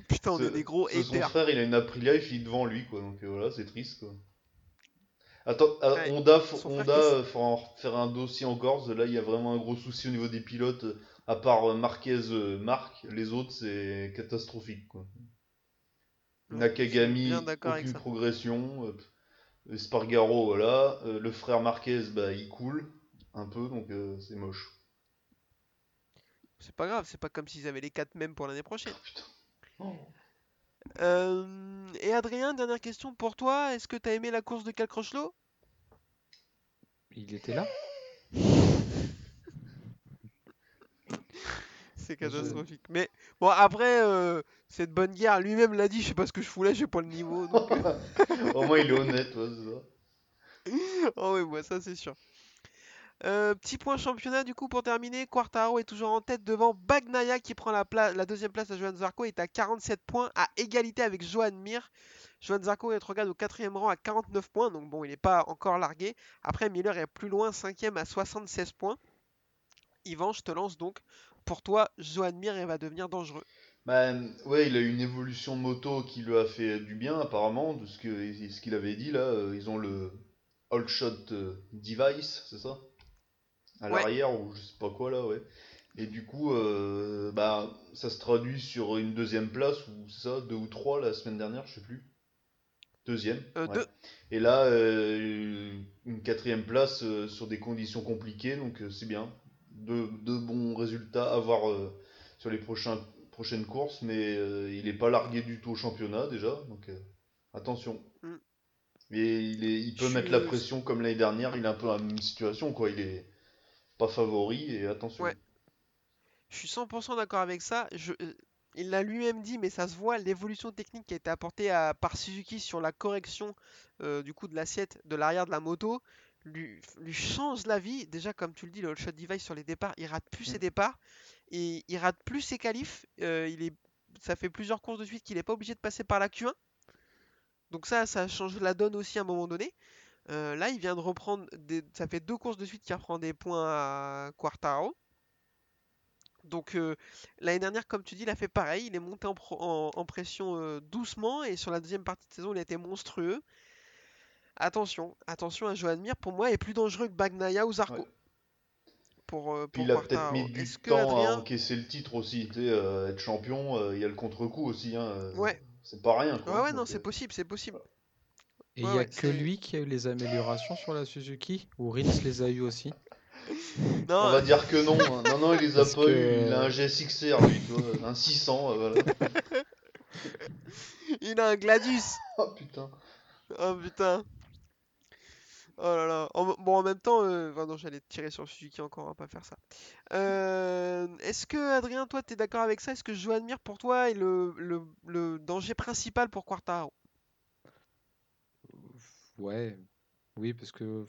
[LAUGHS] Putain, on est des gros Son frère, il a une Aprilia, il finit devant lui, quoi. Donc euh, voilà, c'est triste, quoi. Attends, ah, Ouais, Honda, Honda, euh, faut en faire un dossier en Corse. Là, il y a vraiment un gros souci au niveau des pilotes. euh, À part euh, Marquez, euh, Marc, les autres, c'est catastrophique, quoi. Ouais, Nakagami, aucune progression. euh, Spargaro, voilà. Euh, le frère Marquez, bah, il coule un peu, donc euh, c'est moche. C'est pas grave, c'est pas comme s'ils avaient les 4 mêmes pour l'année prochaine. [LAUGHS] Putain. Oh. Euh, et Adrien, dernière question pour toi. Est-ce que t'as aimé la course de Cal Crutchlow Il était là? [LAUGHS] C'est Je- catastrophique. Mais bon, après, euh, cette bonne guerre, lui-même l'a dit, je sais pas ce que je fous là, j'ai pas le niveau. donc, euh, [LAUGHS] Au moins, il est honnête, ça. [LAUGHS] Oh oui, moi ça c'est sûr. Euh, petit point championnat du coup pour terminer, Quartaro est toujours en tête devant Bagnaia qui prend la, deuxième place à Johan Zarco est à 47 points à égalité avec Johan Mir. Johan Zarco est regarde au quatrième rang à 49 points donc bon il n'est pas encore largué. Après Miller est plus loin cinquième à 76 points. Yvan je te lance donc. Pour toi Johan Mir va devenir dangereux. Bah, ouais, il a eu une évolution moto qui lui a fait du bien, apparemment, de ce qu'il avait dit là. Ils ont le All Shot euh, Device, c'est ça? À Ouais. l'arrière, ou je sais pas quoi là, ouais. Et du coup, euh, bah, ça se traduit sur une deuxième place, ou ça, deux ou trois la semaine dernière, je sais plus. Deuxième. Euh, ouais. deux. Et là, euh, une quatrième place sur des conditions compliquées, donc c'est bien. Deux, deux bons résultats à voir sur les prochains, prochaines courses, mais il n'est pas largué du tout au championnat déjà, donc attention. Mm. Et il, est, il peut Je mettre la pression comme l'année dernière, il est un peu dans la même situation, quoi. Il est pas favori, et attention. Ouais. Je suis 100% d'accord avec ça. Je, euh, il l'a lui-même dit, mais ça se voit, l'évolution technique qui a été apportée à- par Suzuki sur la correction euh, du coup de l'assiette de l'arrière de la moto lui, lui change la vie. Déjà, comme tu le dis, le shot device sur les départs, il rate plus ses Mm. départs et il rate plus ses qualifs. Euh, il est, ça fait plusieurs courses de suite qu'il n'est pas obligé de passer par la Q1. Donc ça, ça change la donne aussi à un moment donné. Euh, là, il vient de reprendre, des... ça fait deux courses de suite qu'il reprend des points à Quartaro. Donc euh, l'année dernière, comme tu dis, il a fait pareil. Il est monté en, pro- en- en pression euh, doucement et sur la deuxième partie de saison, il a été monstrueux. Attention, attention à Johan Mir, pour moi, est plus dangereux que Bagnaia ou Zarco. Ouais. Pour, Puis pour il a peut-être mis du temps à encaisser le titre aussi, être champion, il y a le contre-coup aussi, hein, Ouais. c'est pas rien, quoi. Ouais, ouais, non, c'est possible, c'est possible. Et il Ouais, y a ouais, que lui qui a eu les améliorations sur la Suzuki Ou Rins les a eu aussi? Non, On va euh, dire que non, hein. non, non, il les a Parce pas que- eu, il a un GSXR lui, tu vois, un 600, euh, voilà. [LAUGHS] il a un Gladius. [LAUGHS] Oh putain. Oh putain. Oh là là. En- bon, en même temps, euh... enfin, non, j'allais tirer sur Suzuki encore, on va pas faire ça. Euh, Est-ce que, Adrien, toi, t'es d'accord avec ça? Est-ce que Joan Mir, pour toi, est le, le, le danger principal pour Quartaro? Ouais, oui, parce que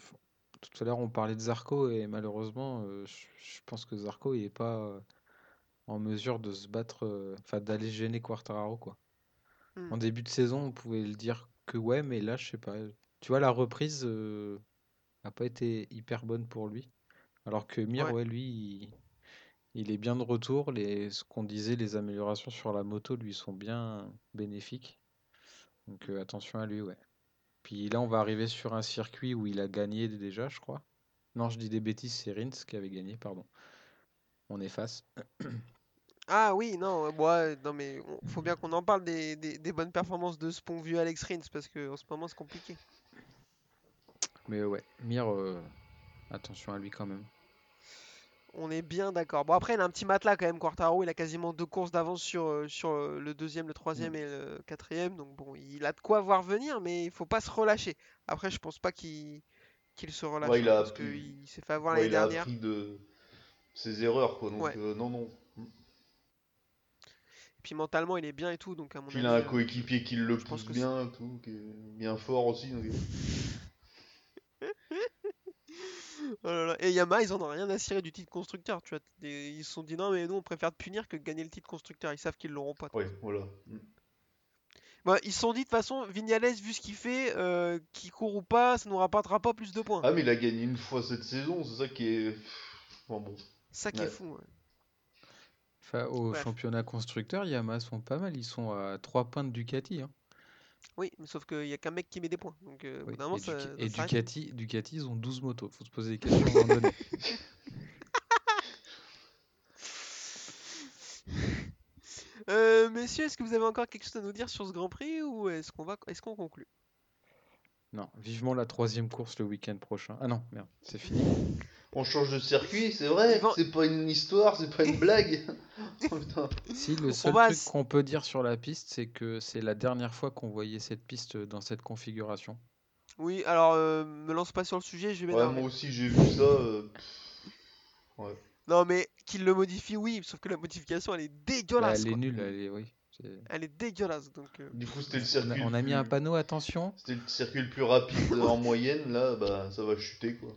tout à l'heure on parlait de Zarco et malheureusement, euh, je pense que Zarco il est pas en mesure de se battre, euh, enfin d'aller gêner Quartararo quoi. En début de saison, on pouvait le dire que ouais, mais là je sais pas. Tu vois, la reprise euh, a pas été hyper bonne pour lui, alors que Mir, Ouais. ouais, lui, il, il est bien de retour. Les, ce qu'on disait, les améliorations sur la moto lui sont bien bénéfiques. Donc euh, attention à lui, ouais. Puis là, on va arriver sur un circuit où il a gagné déjà, je crois. Non, je dis des bêtises, c'est Rins qui avait gagné, pardon. On efface. [COUGHS] Ah oui, non, euh, ouais, non mais faut bien qu'on en parle des, des- des bonnes performances de ce pont vieux Alex Rins parce que en ce moment c'est compliqué. Mais ouais, Mir, euh, attention à lui quand même. On est bien d'accord. Bon, après, il a un petit matelas quand même, Quartaro. Il a quasiment deux courses d'avance sur, euh, sur euh, le deuxième, le troisième et le quatrième. Donc, bon, il a de quoi voir venir, mais il faut pas se relâcher. Après, je pense pas qu'il se relâche. Ouais, il a parce qu'il s'est fait avoir Ouais, l'année il a dernière. de ses erreurs, quoi. Donc, Ouais. euh, non, non. Puis mentalement, il est bien et tout. Donc, à mon Puis avis. il a un coéquipier qui le pousse bien, tout, qui est bien fort aussi. donc, [LAUGHS] euh, Oh là là. Et Yamaha, ils en ont rien à cirer du titre constructeur. Tu vois. Ils se sont dit non, mais nous, on préfère te punir que de gagner le titre constructeur. Ils savent qu'ils l'auront pas. Voilà. Mm. Bah, ils se sont dit de toute façon, Vignales, vu ce qu'il fait, euh, qu'il court ou pas, ça nous rapportera pas plus de points. Ah, mais il a gagné une fois cette saison, c'est ça qui est. Enfin, bon. Ça qui est fou. ouais. Enfin, au championnat constructeur, Yamaha sont pas mal. Ils sont à 3 points de Ducati. hein. Oui, mais sauf qu'il y a qu'un mec qui met des points. Donc, euh, Oui, moment, Et, ça, et. Ducati, Ducati, ils ont 12 motos. Faut se poser des questions à un moment donné. [LAUGHS] Euh, messieurs, est-ce que vous avez encore quelque chose à nous dire sur ce Grand Prix ou est-ce qu'on va, est-ce qu'on conclut? Non, vivement la troisième course le week-end prochain. Ah non, merde, c'est fini. On change de circuit, c'est vrai. C'est pas une histoire, c'est pas une blague. [LAUGHS] Oh. Si, le seul va truc qu'on peut dire sur la piste, c'est que c'est la dernière fois qu'on voyait cette piste dans cette configuration. Oui, alors euh, me lance pas sur le sujet, je vais Ouais, m'énerver. moi aussi j'ai vu ça. euh, Ouais. Non, mais qu'il le modifie, oui, sauf que la modification, elle est Bah, dégueulasse. elle est quoi. nulle, elle est, oui. c'est- Elle est dégueulasse. Donc, euh, Du coup, c'était le On circuit. a, on a mis plus- un panneau, attention. C'était le circuit le plus rapide en moyenne, là, bah ça va chuter quoi.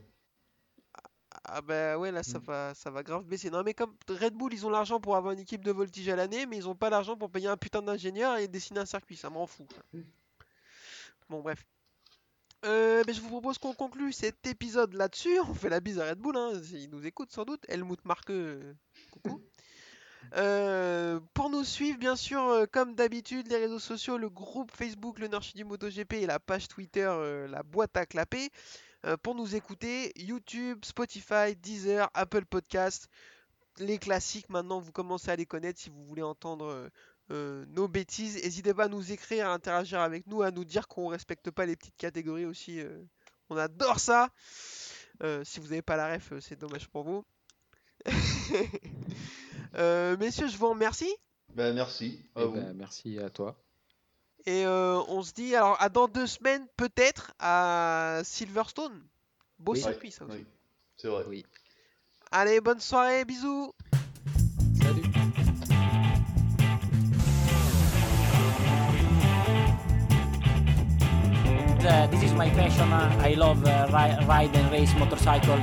Ah bah ouais là ça Mm. va ça va grave baisser. Non mais comme Red Bull ils ont l'argent pour avoir une équipe de voltige à l'année mais ils ont pas l'argent pour payer un putain d'ingénieur et dessiner un circuit, ça m'en fout. Mm. Bon bref. Euh, mais je vous propose qu'on conclue cet épisode là-dessus. On fait la bise à Red Bull, hein, ils nous écoutent sans doute. Helmut Marque, euh, coucou. Euh, pour nous suivre, bien sûr, euh, comme d'habitude, les réseaux sociaux, le groupe Facebook, le Nord du MotoGP et la page Twitter, euh, la boîte à clapper. Euh, pour nous écouter, YouTube, Spotify, Deezer, Apple Podcast, les classiques. Maintenant, vous commencez à les connaître si vous voulez entendre euh, euh, nos bêtises. N'hésitez pas à nous écrire, à interagir avec nous, à nous dire qu'on respecte pas les petites catégories aussi. euh, on adore ça. Euh, si vous n'avez pas la ref, c'est dommage pour vous. [LAUGHS] Euh, messieurs, je vous remercie. Bah merci à Eh vous. ben, merci à toi. Et euh, on se dit alors à dans deux semaines peut-être à Silverstone. Beau Oui. circuit ça aussi. Oui, c'est vrai. Oui. Allez, bonne soirée, bisous. Salut. Uh, this is my passion. Uh, I love uh, ri- ride and race motorcycle.